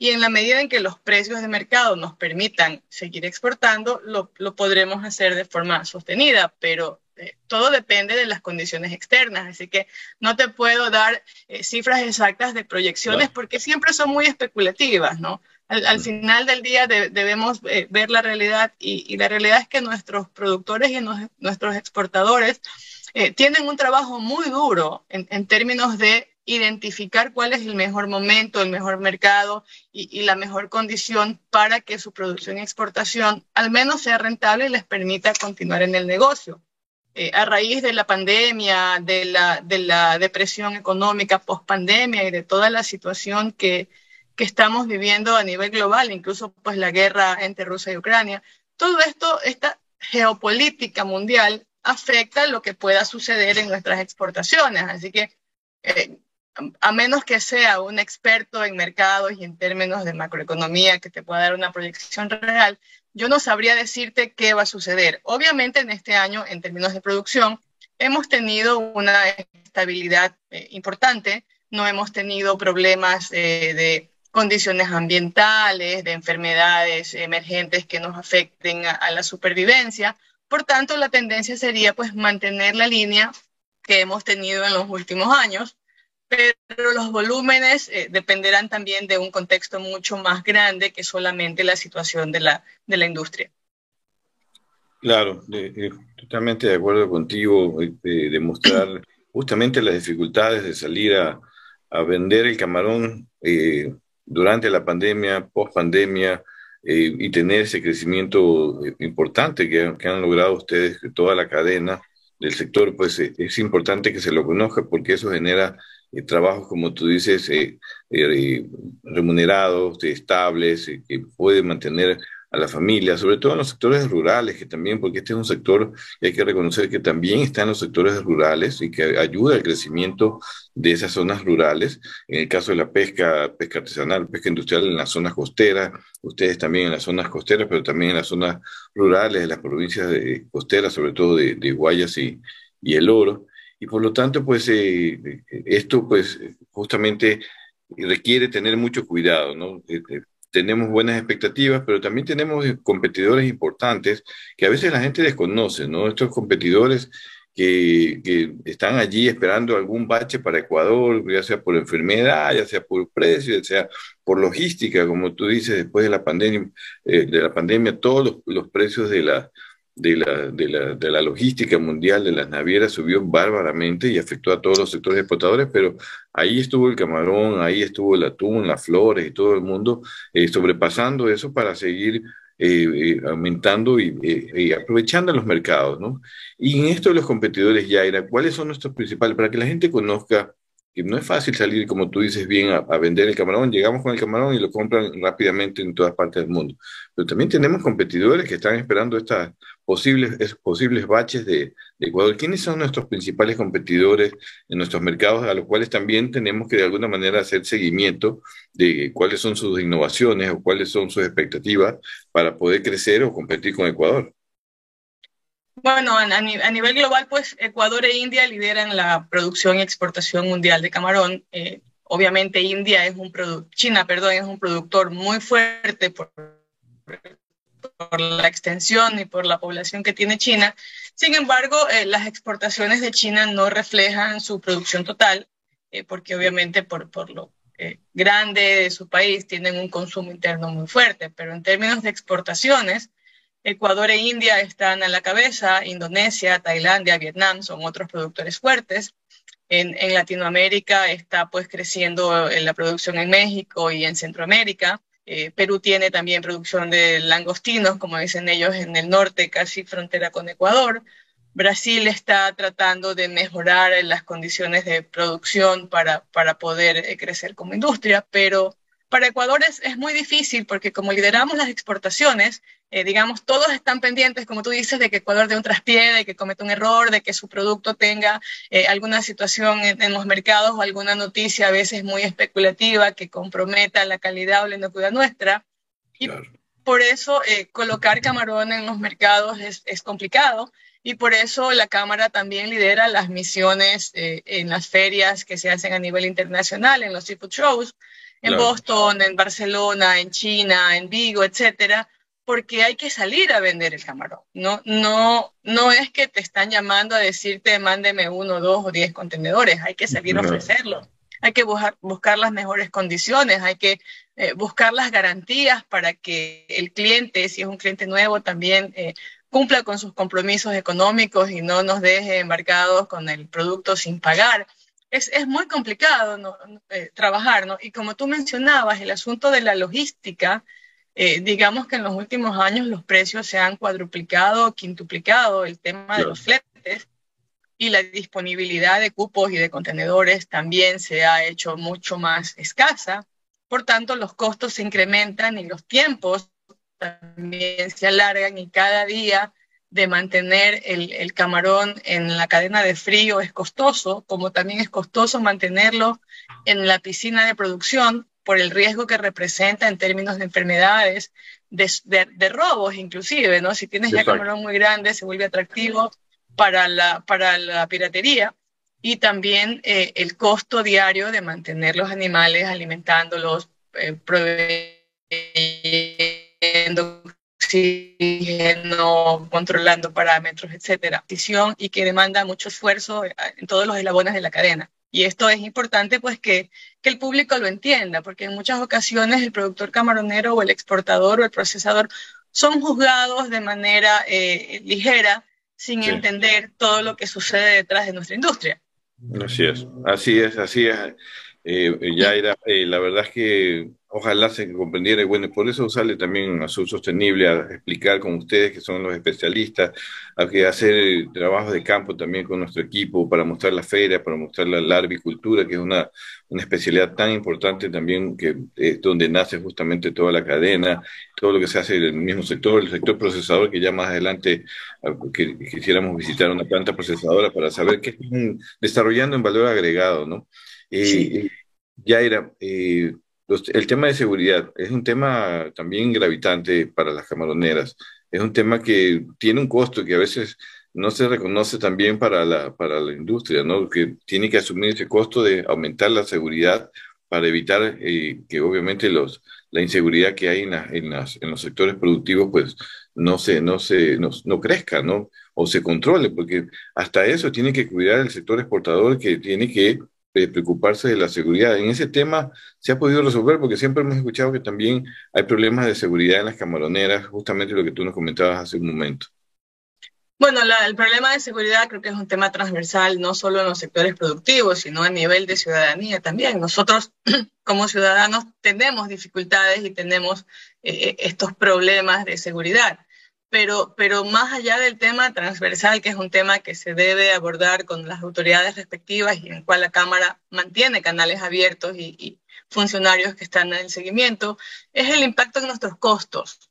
y en la medida en que los precios de mercado nos permitan seguir exportando, lo, lo podremos hacer de forma sostenida, pero eh, todo depende de las condiciones externas, así que no te puedo dar eh, cifras exactas de proyecciones claro. porque siempre son muy especulativas, ¿no? Al, al final del día de, debemos eh, ver la realidad y, y, la realidad es que nuestros productores y nos, nuestros exportadores tienen un trabajo muy duro en, en términos de identificar cuál es el mejor momento, el mejor mercado y, y, la mejor condición para que su producción y exportación al menos sea rentable y les permita continuar en el negocio. Eh, a raíz de la pandemia, de la, de la depresión económica post pandemia y de toda la situación que, que estamos viviendo a nivel global, incluso pues la guerra entre Rusia y Ucrania, todo esto, esta geopolítica mundial afecta lo que pueda suceder en nuestras exportaciones. Así que eh, a menos que sea un experto en mercados y en términos de macroeconomía que te pueda dar una proyección real, yo no sabría decirte qué va a suceder. Obviamente en este año, en términos de producción, hemos tenido una estabilidad eh, importante, no hemos tenido problemas eh, de condiciones ambientales, de enfermedades emergentes que nos afecten a, a la supervivencia. Por tanto, la tendencia sería pues mantener la línea que hemos tenido en los últimos años, pero los volúmenes eh, dependerán también de un contexto mucho más grande que solamente la situación de la, de la industria. Claro, eh, totalmente de acuerdo contigo, de demostrar justamente las dificultades de salir a, a vender el camarón eh, durante la pandemia, post pandemia, eh, y tener ese crecimiento importante que, que, han logrado ustedes, toda la cadena del sector, pues es importante que se lo conozca porque eso genera trabajos, como tú dices, remunerados, estables, que pueden mantener a la familia, sobre todo en los sectores rurales, que también, porque este es un sector que hay que reconocer que también está en los sectores rurales y que ayuda al crecimiento de esas zonas rurales. En el caso de la pesca, pesca artesanal, pesca industrial en las zonas costeras, ustedes también en las zonas costeras, pero también en las zonas rurales de las provincias de, costeras, sobre todo de, Guayas y, y, El Oro. Y por lo tanto, pues eh, esto, pues justamente requiere tener mucho cuidado, ¿no? Eh, eh, tenemos buenas expectativas, pero también tenemos competidores importantes que a veces la gente desconoce, ¿no? Estos competidores que, están allí esperando algún bache para Ecuador, ya sea por enfermedad, ya sea por precio, ya sea por logística, como tú dices, después de la pandemia, eh, de la pandemia todos los precios de la, de la, de, la, de la, logística mundial de las navieras subió bárbaramente y afectó a todos los sectores exportadores, pero ahí estuvo el camarón, ahí estuvo el atún, las flores y todo el mundo eh, sobrepasando eso para seguir eh, eh, aumentando y, aprovechando los mercados, ¿no? Y en esto los competidores, Yaira, ¿cuáles son nuestros principales? Para que la gente conozca que no es fácil salir, como tú dices bien, a, vender el camarón. Llegamos con el camarón y lo compran rápidamente en todas partes del mundo. Pero también tenemos competidores que están esperando estas posibles, posibles baches de, Ecuador. ¿Quiénes son nuestros principales competidores en nuestros mercados, a los cuales también tenemos que de alguna manera hacer seguimiento de cuáles son sus innovaciones o cuáles son sus expectativas para poder crecer o competir con Ecuador? Bueno, a, nivel global, pues Ecuador e India lideran la producción y exportación mundial de camarón. Eh, obviamente India es un China, perdón, es un productor muy fuerte por, por, la extensión y por la población que tiene China. Sin embargo, eh, las exportaciones de China no reflejan su producción total, eh, porque obviamente por, por lo grande de su país tienen un consumo interno muy fuerte, pero en términos de exportaciones, Ecuador e India están a la cabeza, Indonesia, Tailandia, Vietnam son otros productores fuertes. En, Latinoamérica está pues creciendo la producción en México y en Centroamérica. Eh, Perú tiene también producción de langostinos, como dicen ellos, en el norte, casi frontera con Ecuador. Brasil está tratando de mejorar las condiciones de producción para, para poder eh, crecer como industria, pero para Ecuador es, muy difícil porque como lideramos las exportaciones, eh, digamos, todos están pendientes, como tú dices, de que Ecuador dé un traspié, de que cometa un error, de que su producto tenga eh, alguna situación en, los mercados o alguna noticia a veces muy especulativa que comprometa la calidad o la inocuidad nuestra. Y por eso eh, colocar camarón en los mercados es, es, complicado y por eso la Cámara también lidera las misiones en las ferias que se hacen a nivel internacional, en los seafood shows, en Boston, en Barcelona, en China, en Vigo, etcétera, porque hay que salir a vender el camarón. No, no, no es que te están llamando a decirte mándeme uno, dos o diez contenedores, hay que salir a ofrecerlo. Hay que buscar, buscar las mejores condiciones, hay que eh, buscar las garantías para que el cliente, si es un cliente nuevo, también eh, cumpla con sus compromisos económicos y no nos deje embarcados con el producto sin pagar es, es muy complicado ¿no? Eh, trabajar, ¿no? Y como tú mencionabas, el asunto de la logística, eh, digamos que en los últimos años los precios se han cuadruplicado o quintuplicado, el tema de los fletes y la disponibilidad de cupos y de contenedores también se ha hecho mucho más escasa. Por tanto, los costos se incrementan y los tiempos también se alargan y cada día de mantener el, camarón en la cadena de frío es costoso, como también es costoso mantenerlo en la piscina de producción por el riesgo que representa en términos de enfermedades, de, robos inclusive, ¿no? Si tienes ya camarón muy grande, se vuelve atractivo para la, para la piratería y también eh, el costo diario de mantener los animales alimentándolos, eh, proveyendo oxígeno, controlando parámetros, etcétera, y que demanda mucho esfuerzo eh, en todos los eslabones de la cadena. Y esto es importante pues que, que, el público lo entienda, porque en muchas ocasiones el productor camaronero o el exportador o el procesador son juzgados de manera eh, ligera sin entender todo lo que sucede detrás de nuestra industria. Así es, así es, así es. Eh, Yaira, eh, la verdad es que ojalá se comprendiera, y bueno, por eso sale también Azul Sostenible a explicar con ustedes, que son los especialistas, a que hacer trabajos de campo también con nuestro equipo para mostrar la feria, para mostrar la, la arbicultura, que es una, una especialidad tan importante también, que es donde nace justamente toda la cadena, todo lo que se hace en el mismo sector, el sector procesador, que ya más adelante que, quisiéramos visitar una planta procesadora para saber qué están desarrollando en valor agregado, ¿no? Eh, ya era, eh, el tema de seguridad es un tema también gravitante para las camaroneras. Es un tema que tiene un costo que a veces no se reconoce también para la, para la industria, ¿no? Que tiene que asumir ese costo de aumentar la seguridad para evitar eh, que obviamente los, la inseguridad que hay en, en, las, en, los sectores productivos pues no se, no se, no, no crezca, ¿no? O se controle, porque hasta eso tiene que cuidar el sector exportador que tiene que preocuparse de la seguridad. En ese tema se ha podido resolver porque siempre hemos escuchado que también hay problemas de seguridad en las camaroneras, justamente lo que tú nos comentabas hace un momento. Bueno, el problema de seguridad creo que es un tema transversal, no solo en los sectores productivos, sino a nivel de ciudadanía también. Nosotros como ciudadanos tenemos dificultades y tenemos eh, estos problemas de seguridad pero, pero más allá del tema transversal, que es un tema que se debe abordar con las autoridades respectivas y en el cual la Cámara mantiene canales abiertos y, funcionarios que están en el seguimiento, es el impacto en nuestros costos.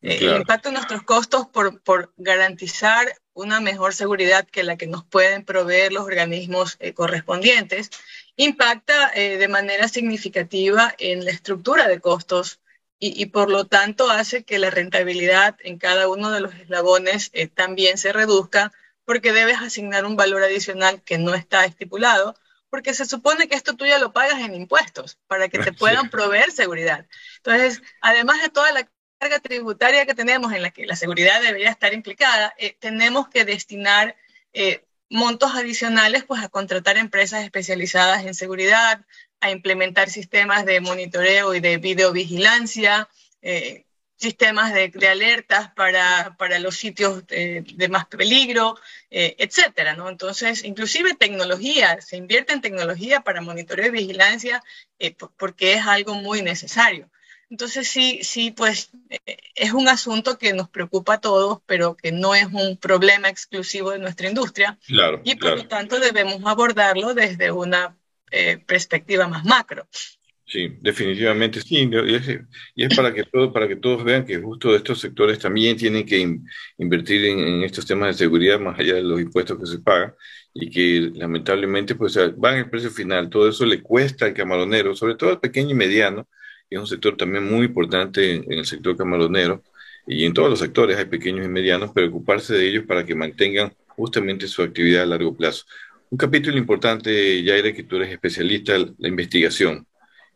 Eh, el impacto en nuestros costos por, por, garantizar una mejor seguridad que la que nos pueden proveer los organismos eh, correspondientes, impacta eh, de manera significativa en la estructura de costos y, por lo tanto hace que la rentabilidad en cada uno de los eslabones eh, también se reduzca porque debes asignar un valor adicional que no está estipulado, porque se supone que esto tú ya lo pagas en impuestos para que te puedan proveer seguridad. Entonces, además de toda la carga tributaria que tenemos en la que la seguridad debería estar implicada, eh, tenemos que destinar eh, montos adicionales pues a contratar empresas especializadas en seguridad, a implementar sistemas de monitoreo y de videovigilancia, eh, sistemas de, alertas para, para, los sitios de, más peligro, eh, etcétera, ¿no? Entonces, inclusive tecnología, se invierte en tecnología para monitoreo y vigilancia eh, porque es algo muy necesario. Entonces, sí, sí, pues eh, es un asunto que nos preocupa a todos, pero que no es un problema exclusivo de nuestra industria. Claro, y por lo tanto debemos abordarlo desde una eh, perspectiva más macro. Sí, definitivamente sí, y es, para que todo, para que todos vean que justo estos sectores también tienen que invertir en, estos temas de seguridad más allá de los impuestos que se pagan y que lamentablemente pues van el precio final, todo eso le cuesta al camaronero, sobre todo al pequeño y mediano, que es un sector también muy importante en, el sector camaronero y en todos los sectores hay pequeños y medianos, preocuparse de ellos para que mantengan justamente su actividad a largo plazo. Un capítulo importante, Yaira, que tú eres especialista, la investigación.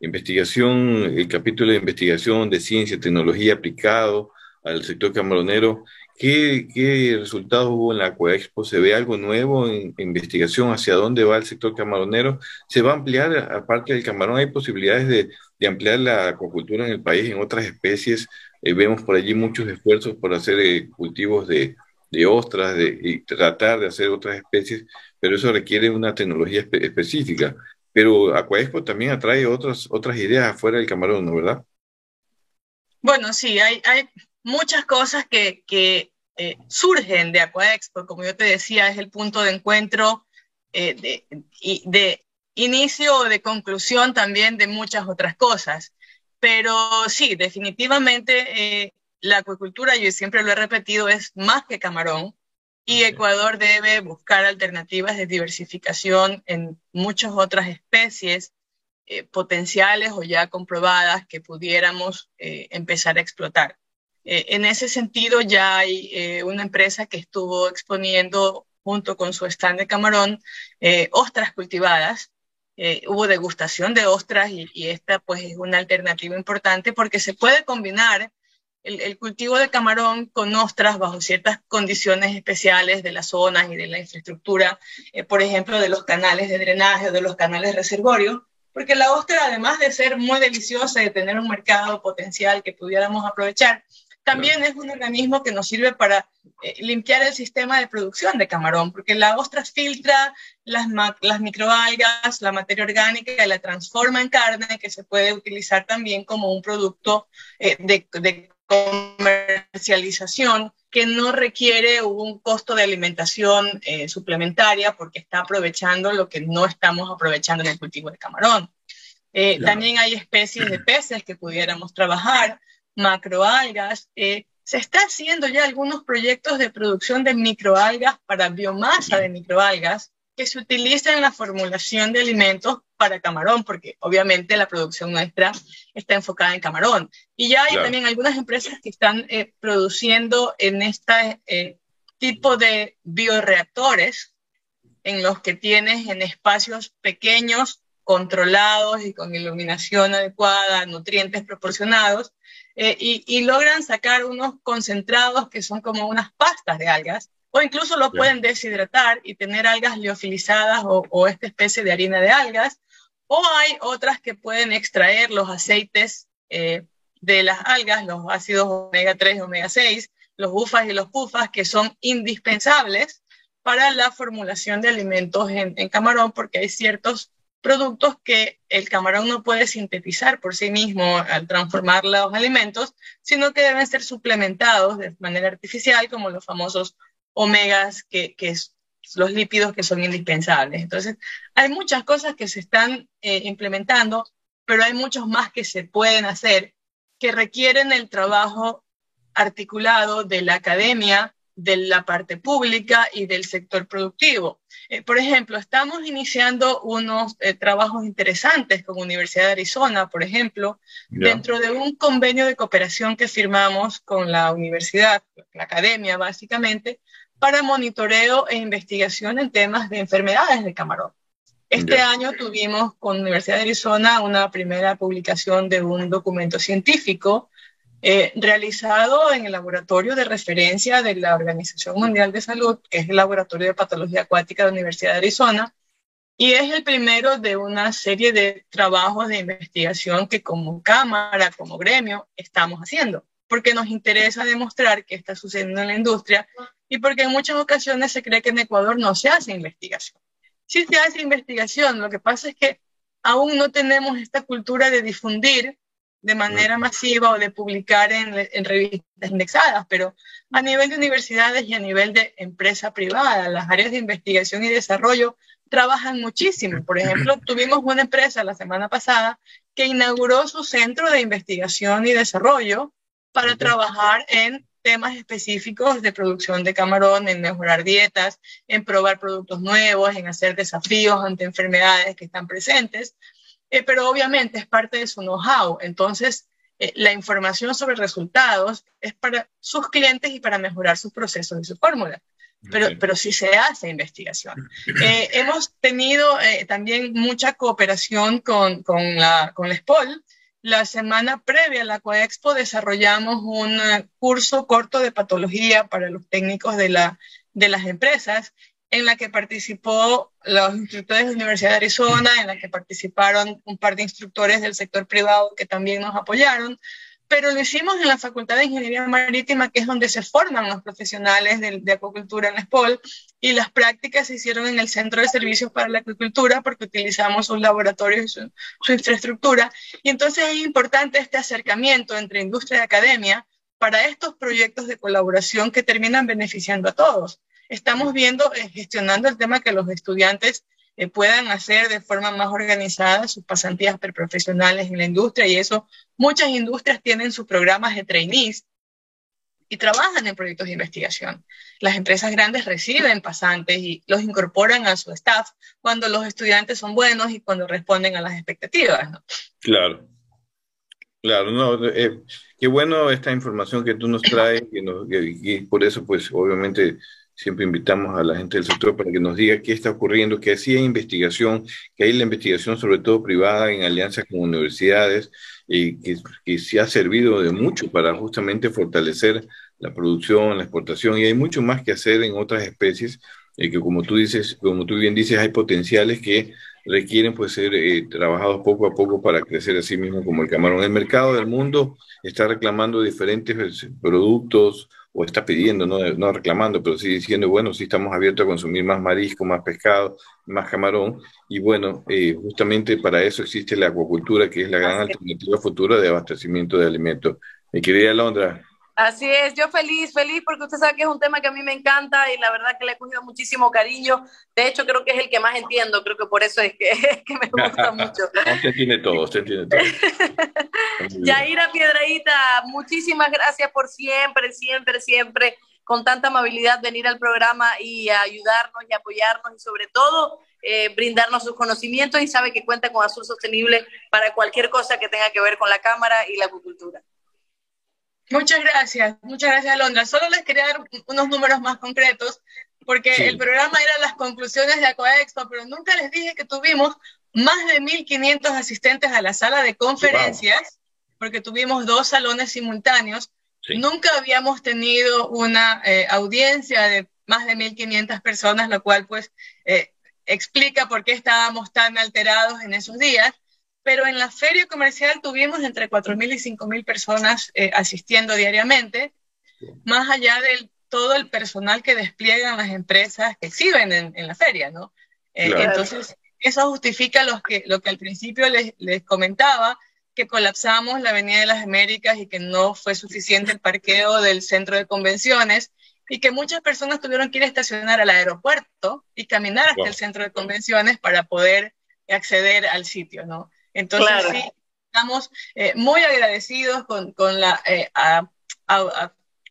Investigación, el capítulo de investigación de ciencia, tecnología aplicado al sector camaronero. ¿Qué, qué resultados hubo en la Acuaexpo? ¿Se ve algo nuevo en, investigación? ¿Hacia dónde va el sector camaronero? ¿Se va a ampliar, aparte del camarón, hay posibilidades de, de ampliar la acuacultura en el país en otras especies? Eh, vemos por allí muchos esfuerzos por hacer eh, cultivos de, de ostras de, y tratar de hacer otras especies pero eso requiere una tecnología específica. Pero Aquaexpo también atrae otras, otras ideas afuera del camarón, ¿no verdad? Bueno, sí, hay, hay muchas cosas que, que eh, surgen de Aquaexpo. Como yo te decía, es el punto de encuentro eh, de, de inicio o de conclusión también de muchas otras cosas. Pero sí, definitivamente eh, la acuicultura, yo siempre lo he repetido, es más que camarón y Ecuador debe buscar alternativas de diversificación en muchas otras especies eh, potenciales o ya comprobadas que pudiéramos eh, empezar a explotar. Eh, en ese sentido, ya hay una empresa que estuvo exponiendo junto con su stand de camarón ostras cultivadas. hubo degustación de ostras y, y esta pues es una alternativa importante porque se puede combinar el, cultivo de camarón con ostras bajo ciertas condiciones especiales de las zonas y de la infraestructura, eh, por ejemplo, de los canales de drenaje o de los canales reservorios, porque la ostra, además de ser muy deliciosa y de tener un mercado potencial que pudiéramos aprovechar, también es un organismo que nos sirve para eh, limpiar el sistema de producción de camarón, porque la ostras filtra las, las microalgas, la materia orgánica y la transforma en carne que se puede utilizar también como un producto eh, de, de comercialización que no requiere un costo de alimentación eh, suplementaria porque está aprovechando lo que no estamos aprovechando en el cultivo de camarón. Eh, también hay especies de peces que pudiéramos trabajar, macroalgas. Eh, se está haciendo ya algunos proyectos de producción de microalgas para biomasa de microalgas que se utiliza en la formulación de alimentos para camarón, porque obviamente la producción nuestra está enfocada en camarón. Y ya hay también algunas empresas que están eh, produciendo en este eh, tipo de bioreactores, en los que tienes en espacios pequeños, controlados y con iluminación adecuada, nutrientes proporcionados, eh, y, y logran sacar unos concentrados que son como unas pastas de algas o incluso lo pueden deshidratar y tener algas liofilizadas o, esta especie de harina de algas, o hay otras que pueden extraer los aceites eh, de las algas, los ácidos omega 3 y omega 6, los bufas y los pufas, que son indispensables para la formulación de alimentos en, camarón, porque hay ciertos productos que el camarón no puede sintetizar por sí mismo al transformar los alimentos, sino que deben ser suplementados de manera artificial, como los famosos omegas, que, que los lípidos que son indispensables. Entonces, hay muchas cosas que se están eh, implementando, pero hay muchos más que se pueden hacer que requieren el trabajo articulado de la academia, de la parte pública y del sector productivo. Eh, por ejemplo, estamos iniciando unos eh, trabajos interesantes con Universidad de Arizona, por ejemplo, dentro de un convenio de cooperación que firmamos con la universidad, la academia básicamente, para monitoreo e investigación en temas de enfermedades de camarón. Este año tuvimos con la Universidad de Arizona una primera publicación de un documento científico eh, realizado en el laboratorio de referencia de la Organización Mundial de Salud, que es el Laboratorio de Patología Acuática de la Universidad de Arizona, y es el primero de una serie de trabajos de investigación que como Cámara, como gremio, estamos haciendo, porque nos interesa demostrar qué está sucediendo en la industria y porque en muchas ocasiones se cree que en Ecuador no se hace investigación. Sí se hace investigación, lo que pasa es que aún no tenemos esta cultura de difundir de manera masiva o de publicar en, en, revistas indexadas, pero a nivel de universidades y a nivel de empresa privada, las áreas de investigación y desarrollo trabajan muchísimo. Por ejemplo, tuvimos una empresa la semana pasada que inauguró su centro de investigación y desarrollo para trabajar en temas específicos de producción de camarón, en mejorar dietas, en probar productos nuevos, en hacer desafíos ante enfermedades que están presentes, eh, pero obviamente es parte de su know-how. Entonces, eh, la información sobre resultados es para sus clientes y para mejorar sus procesos y su fórmula. Pero, pero sí se hace investigación. Eh, hemos tenido también mucha cooperación con, con, la, con la SPOL, la semana previa a la Coexpo desarrollamos un eh, curso corto de patología para los técnicos de, la, de las empresas, en la que participó los instructores de la Universidad de Arizona, en la que participaron un par de instructores del sector privado que también nos apoyaron, pero lo hicimos en la Facultad de Ingeniería Marítima, que es donde se forman los profesionales de, de acuacultura en la SPOL, y las prácticas se hicieron en el Centro de Servicios para la Acuicultura porque utilizamos sus laboratorios y su, infraestructura. Y entonces es importante este acercamiento entre industria y academia para estos proyectos de colaboración que terminan beneficiando a todos. Estamos viendo, eh, gestionando el tema que los estudiantes eh, puedan hacer de forma más organizada sus pasantías preprofesionales en la industria y eso, muchas industrias tienen sus programas de trainees y trabajan en proyectos de investigación. Las empresas grandes reciben pasantes y los incorporan a su staff cuando los estudiantes son buenos y cuando responden a las expectativas. Claro. Claro, no, eh, qué bueno esta información que tú nos traes y, por eso, pues, obviamente, siempre invitamos a la gente del sector para que nos diga qué está ocurriendo, que así hay investigación, que hay la investigación sobre todo privada en alianzas con universidades, y que, que se ha servido de mucho para justamente fortalecer la producción, la exportación, y hay mucho más que hacer en otras especies, y que como tú dices, como tú bien dices, hay potenciales que requieren pues ser eh, trabajados poco a poco para crecer así mismo como el camarón. El mercado del mundo está reclamando diferentes eh, productos o está pidiendo, no, no reclamando, pero sí diciendo, bueno, sí estamos abiertos a consumir más marisco, más pescado, más camarón. Y bueno, eh, justamente para eso existe la acuacultura, que es la gran alternativa futura de abastecimiento de alimentos. Mi querida Londra, Así es, yo feliz, feliz porque usted sabe que es un tema que a mí me encanta y la verdad que le he cogido muchísimo cariño. De hecho, creo que es el que más entiendo, creo que por eso es que, me gusta mucho. usted tiene todo, usted tiene todo. Yaira Piedradita, muchísimas gracias por siempre, siempre, siempre, con tanta amabilidad venir al programa y ayudarnos y apoyarnos y sobre todo eh, brindarnos sus conocimientos y sabe que cuenta con Azul Sostenible para cualquier cosa que tenga que ver con la cámara y la acuicultura. Muchas gracias, muchas gracias, Londra. Solo les quería dar unos números más concretos, porque el programa era las conclusiones de Aquaexpo, pero nunca les dije que tuvimos más de 1.500 asistentes a la sala de conferencias, porque tuvimos dos salones simultáneos. Nunca habíamos tenido una eh, audiencia de más de 1.500 personas, lo cual pues eh, explica por qué estábamos tan alterados en esos días pero en la feria comercial tuvimos entre 4.000 y 5.000 personas eh, asistiendo diariamente, más allá de todo el personal que despliegan las empresas que exhiben en, la feria, ¿no? Eh, entonces, eso justifica lo que, lo que al principio les, les, comentaba, que colapsamos la Avenida de las Américas y que no fue suficiente el parqueo del centro de convenciones y que muchas personas tuvieron que ir a estacionar al aeropuerto y caminar hasta el centro de convenciones para poder acceder al sitio, ¿no? Entonces, sí, estamos eh, muy agradecidos con, la eh,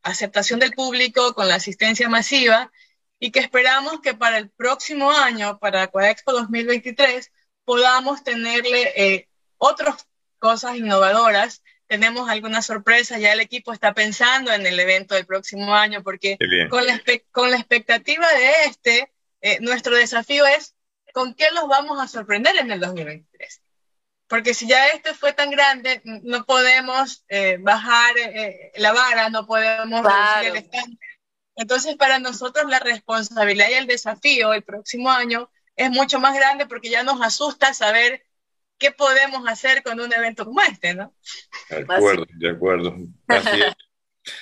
aceptación del público, con la asistencia masiva y que esperamos que para el próximo año, para Aquaexpo 2023, podamos tenerle eh, otras cosas innovadoras. Tenemos algunas sorpresas, ya el equipo está pensando en el evento del próximo año, porque con la, con la, expectativa de este, nuestro desafío es con qué los vamos a sorprender en el 2023 porque si ya este fue tan grande, no podemos eh, bajar eh, la vara, no podemos reducir el estándar. Entonces, para nosotros la responsabilidad y el desafío el próximo año es mucho más grande porque ya nos asusta saber qué podemos hacer con un evento como este, ¿no? De acuerdo, de acuerdo. Así es.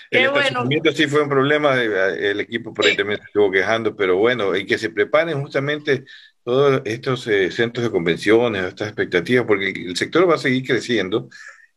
El estacionamiento sí fue un problema, eh, el equipo por ahí también se estuvo quejando, pero bueno, y que se preparen justamente todos estos eh, centros de convenciones, estas expectativas, porque el sector va a seguir creciendo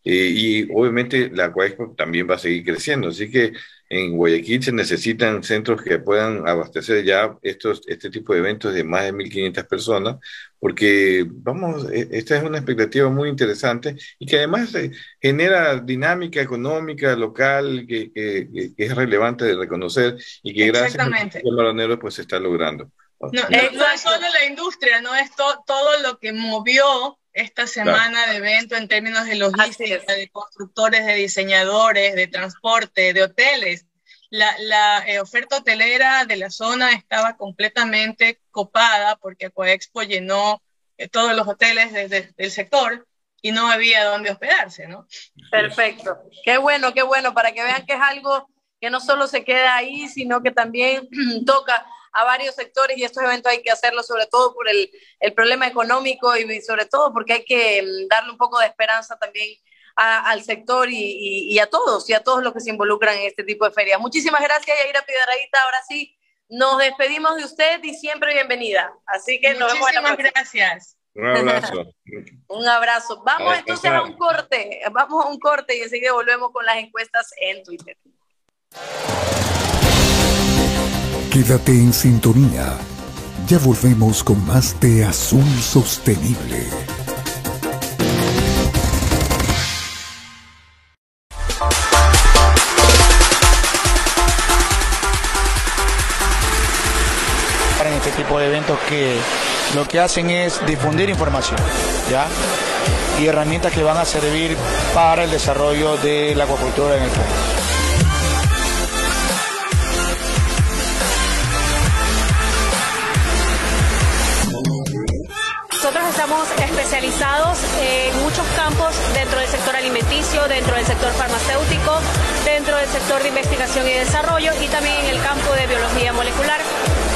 eh, y obviamente la Coexpo también va a seguir creciendo. Así que en Guayaquil se necesitan centros que puedan abastecer ya estos, este tipo de eventos de más de 1.500 personas, porque vamos, e, esta es una expectativa muy interesante y que además eh, genera dinámica económica local que, que, es relevante de reconocer y que gracias a los pues se está logrando. No, no, es solo la industria, no es todo lo que movió esta semana de evento en términos de logística, de constructores, de diseñadores, de transporte, de hoteles. La, la eh, oferta hotelera de la zona estaba completamente copada porque Aquaexpo llenó eh, todos los hoteles del sector y no había dónde hospedarse, ¿no? Perfecto. Qué bueno, qué bueno, para que vean que es algo que no solo se queda ahí, sino que también toca a varios sectores y estos eventos hay que hacerlo sobre todo por el, el problema económico y sobre todo porque hay que mm, darle un poco de esperanza también al sector y, y, a todos y a todos los que se involucran en este tipo de ferias. Muchísimas gracias, Yaira Piedradita. Ahora sí, nos despedimos de usted y siempre bienvenida. Así que nos vemos Muchísimas gracias. Un abrazo. un abrazo. Vamos entonces a un corte. Vamos a un corte y enseguida volvemos con las encuestas en Twitter. Quédate en sintonía. Ya volvemos con más de Azul Sostenible. En este tipo de eventos que lo que hacen es difundir información, ¿ya? Y herramientas que van a servir para el desarrollo de la acuacultura en el país. Especializados en muchos campos dentro del sector alimenticio, dentro del sector farmacéutico, dentro del sector de investigación y desarrollo y también en el campo de biología molecular.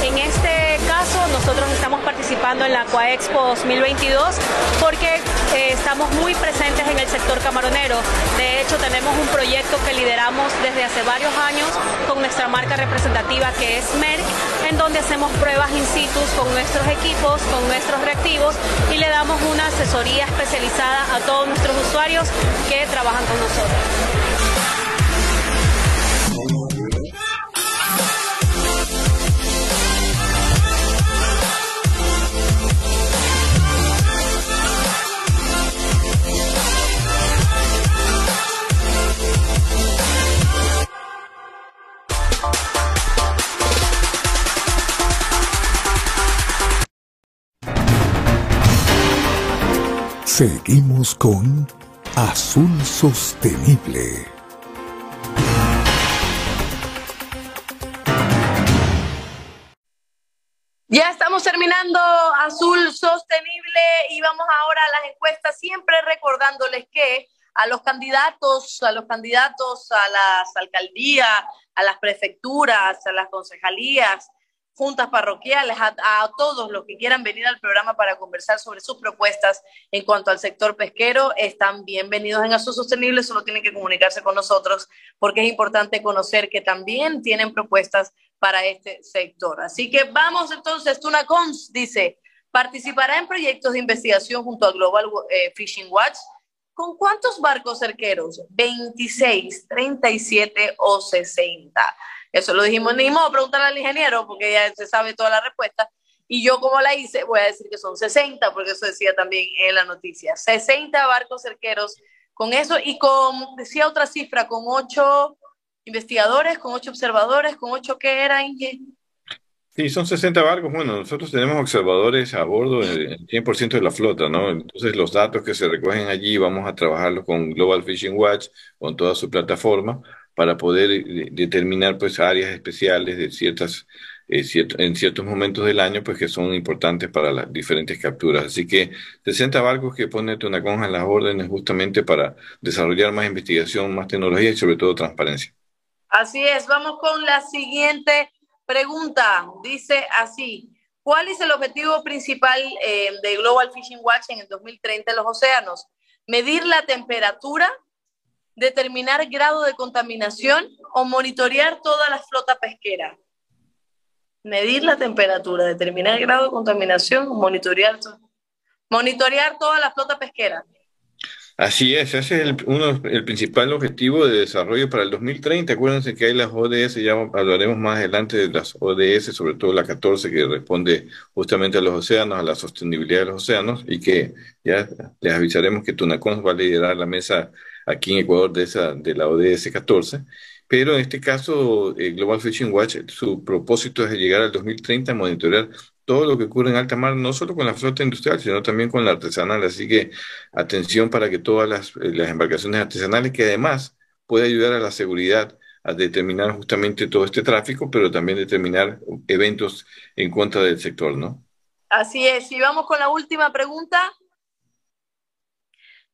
En este caso nosotros estamos participando en la Aquaexpo 2022 porque eh, estamos muy presentes en el sector camaronero. De hecho, tenemos un proyecto que lideramos desde hace varios años con nuestra marca representativa que es Merck, en donde hacemos pruebas in situ con nuestros equipos, con nuestros reactivos y le damos una asesoría especializada a todos nuestros usuarios que trabajan con nosotros. Seguimos con Azul Sostenible. Ya estamos terminando Azul Sostenible y vamos ahora a las encuestas, siempre recordándoles que a los candidatos, a los candidatos a las alcaldías, a las prefecturas, a las concejalías, juntas parroquiales, a, todos los que quieran venir al programa para conversar sobre sus propuestas en cuanto al sector pesquero, están bienvenidos en Azul Sostenible, solo tienen que comunicarse con nosotros porque es importante conocer que también tienen propuestas para este sector. Así que vamos entonces, Tuna Cons dice, participará en proyectos de investigación junto a Global eh, Fishing Watch. ¿Con cuántos barcos cerqueros? ¿26, 37 o 60? Eso lo dijimos, ni modo, preguntarle al ingeniero porque ya se sabe toda la respuesta. Y yo como la hice, voy a decir que son 60, porque eso decía también en la noticia. 60 barcos cerqueros con eso y con, decía otra cifra, con ocho investigadores, con ocho observadores, con ocho que era, Inge. Sí, son 60 barcos. Bueno, nosotros tenemos observadores a bordo el 100% de la flota, ¿no? Entonces los datos que se recogen allí vamos a trabajarlos con Global Fishing Watch, con toda su plataforma, para poder eh, determinar pues áreas especiales de ciertas eh, en ciertos momentos del año pues que son importantes para las diferentes capturas. Así que 60 barcos que pone conja en las órdenes justamente para desarrollar más investigación, más tecnología y sobre todo transparencia. Así es, vamos con la siguiente pregunta. Dice así, ¿cuál es el objetivo principal eh, de Global Fishing Watch en el 2030 en los océanos? Medir la temperatura determinar grado de contaminación o monitorear toda la flota pesquera. Medir la temperatura, determinar grado de contaminación o monitorear, monitorear toda la flota pesquera. Así es, ese es el, uno, el principal objetivo de desarrollo para el 2030. Acuérdense que hay las ODS, ya hablaremos más adelante de las ODS, sobre todo la 14 que responde justamente a los océanos, a la sostenibilidad de los océanos, y que ya les avisaremos que Tunacons va a liderar la mesa aquí en Ecuador de, esa, de la ODS 14. Pero en este caso, eh, Global Fishing Watch, su propósito es llegar al 2030 a monitorear todo lo que ocurre en alta mar, no solo con la flota industrial, sino también con la artesanal. Así que atención para que todas las, eh, las embarcaciones artesanales, que además puede ayudar a la seguridad, a determinar justamente todo este tráfico, pero también determinar eventos en contra del sector, ¿no? Así es. Y vamos con la última pregunta.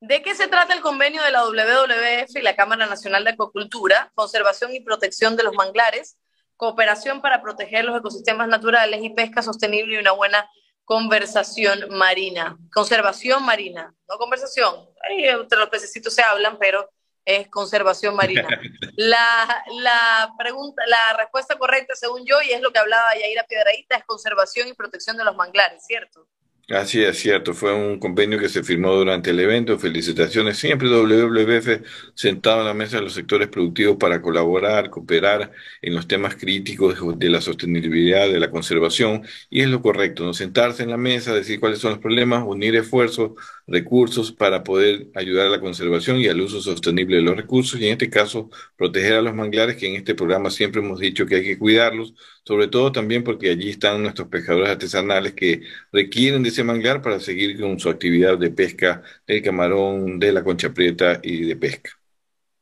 ¿De qué se trata el convenio de la WWF y la Cámara Nacional de Acuacultura? Conservación y protección de los manglares, cooperación para proteger los ecosistemas naturales y pesca sostenible y una buena conversación marina. Conservación marina, no conversación. Ahí entre los pececitos se hablan, pero es conservación marina. La, la, pregunta, la respuesta correcta, según yo, y es lo que hablaba Yaira Piedraíta, es conservación y protección de los manglares, ¿cierto? Así es cierto, fue un convenio que se firmó durante el evento. Felicitaciones. Siempre WWF sentado en la mesa de los sectores productivos para colaborar, cooperar en los temas críticos de la sostenibilidad, de la conservación. Y es lo correcto, ¿no? sentarse en la mesa, decir cuáles son los problemas, unir esfuerzos, recursos para poder ayudar a la conservación y al uso sostenible de los recursos. Y en este caso, proteger a los manglares, que en este programa siempre hemos dicho que hay que cuidarlos, sobre todo también porque allí están nuestros pescadores artesanales que requieren de manglar para seguir con su actividad de pesca del camarón, de la concha prieta y de pesca.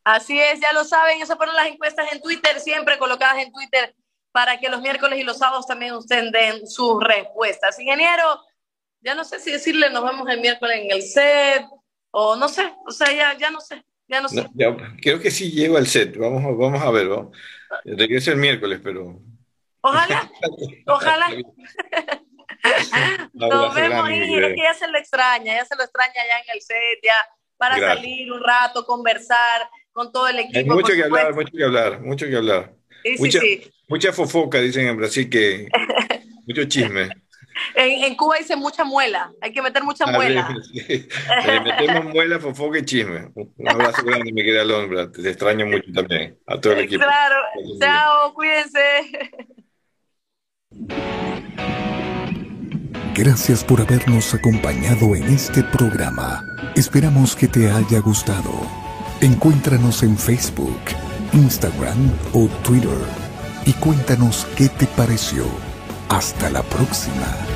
Así es, ya lo saben, esas fueron las encuestas en Twitter, siempre colocadas en Twitter para que los miércoles y los sábados también ustedes den sus respuestas. Ingeniero, ya no sé si decirle nos vemos el miércoles en el set o no sé, o sea, ya, ya no sé, ya no sé. creo que sí llego al set, vamos, vamos a ver, regreso el miércoles, pero... Ojalá, ojalá. Nos vemos, Ingrid. Es que ya se lo extraña, ya se lo extraña ya en el set, ya para salir un rato, conversar con todo el equipo. Hay mucho que hablar, mucho que hablar, mucho que hablar. Sí, mucha, sí, sí. mucha fofoca, dicen en Brasil que mucho chisme. En, en, Cuba dice mucha muela, hay que meter mucha muela. Sí. Le metemos muela, fofoca y chisme. Un abrazo grande, mi querida Londra. Te extraño mucho también. A todo el equipo. Claro, chao, cuídense. Gracias por habernos acompañado en este programa. Esperamos que te haya gustado. Encuéntranos en Facebook, Instagram o Twitter y cuéntanos qué te pareció. Hasta la próxima.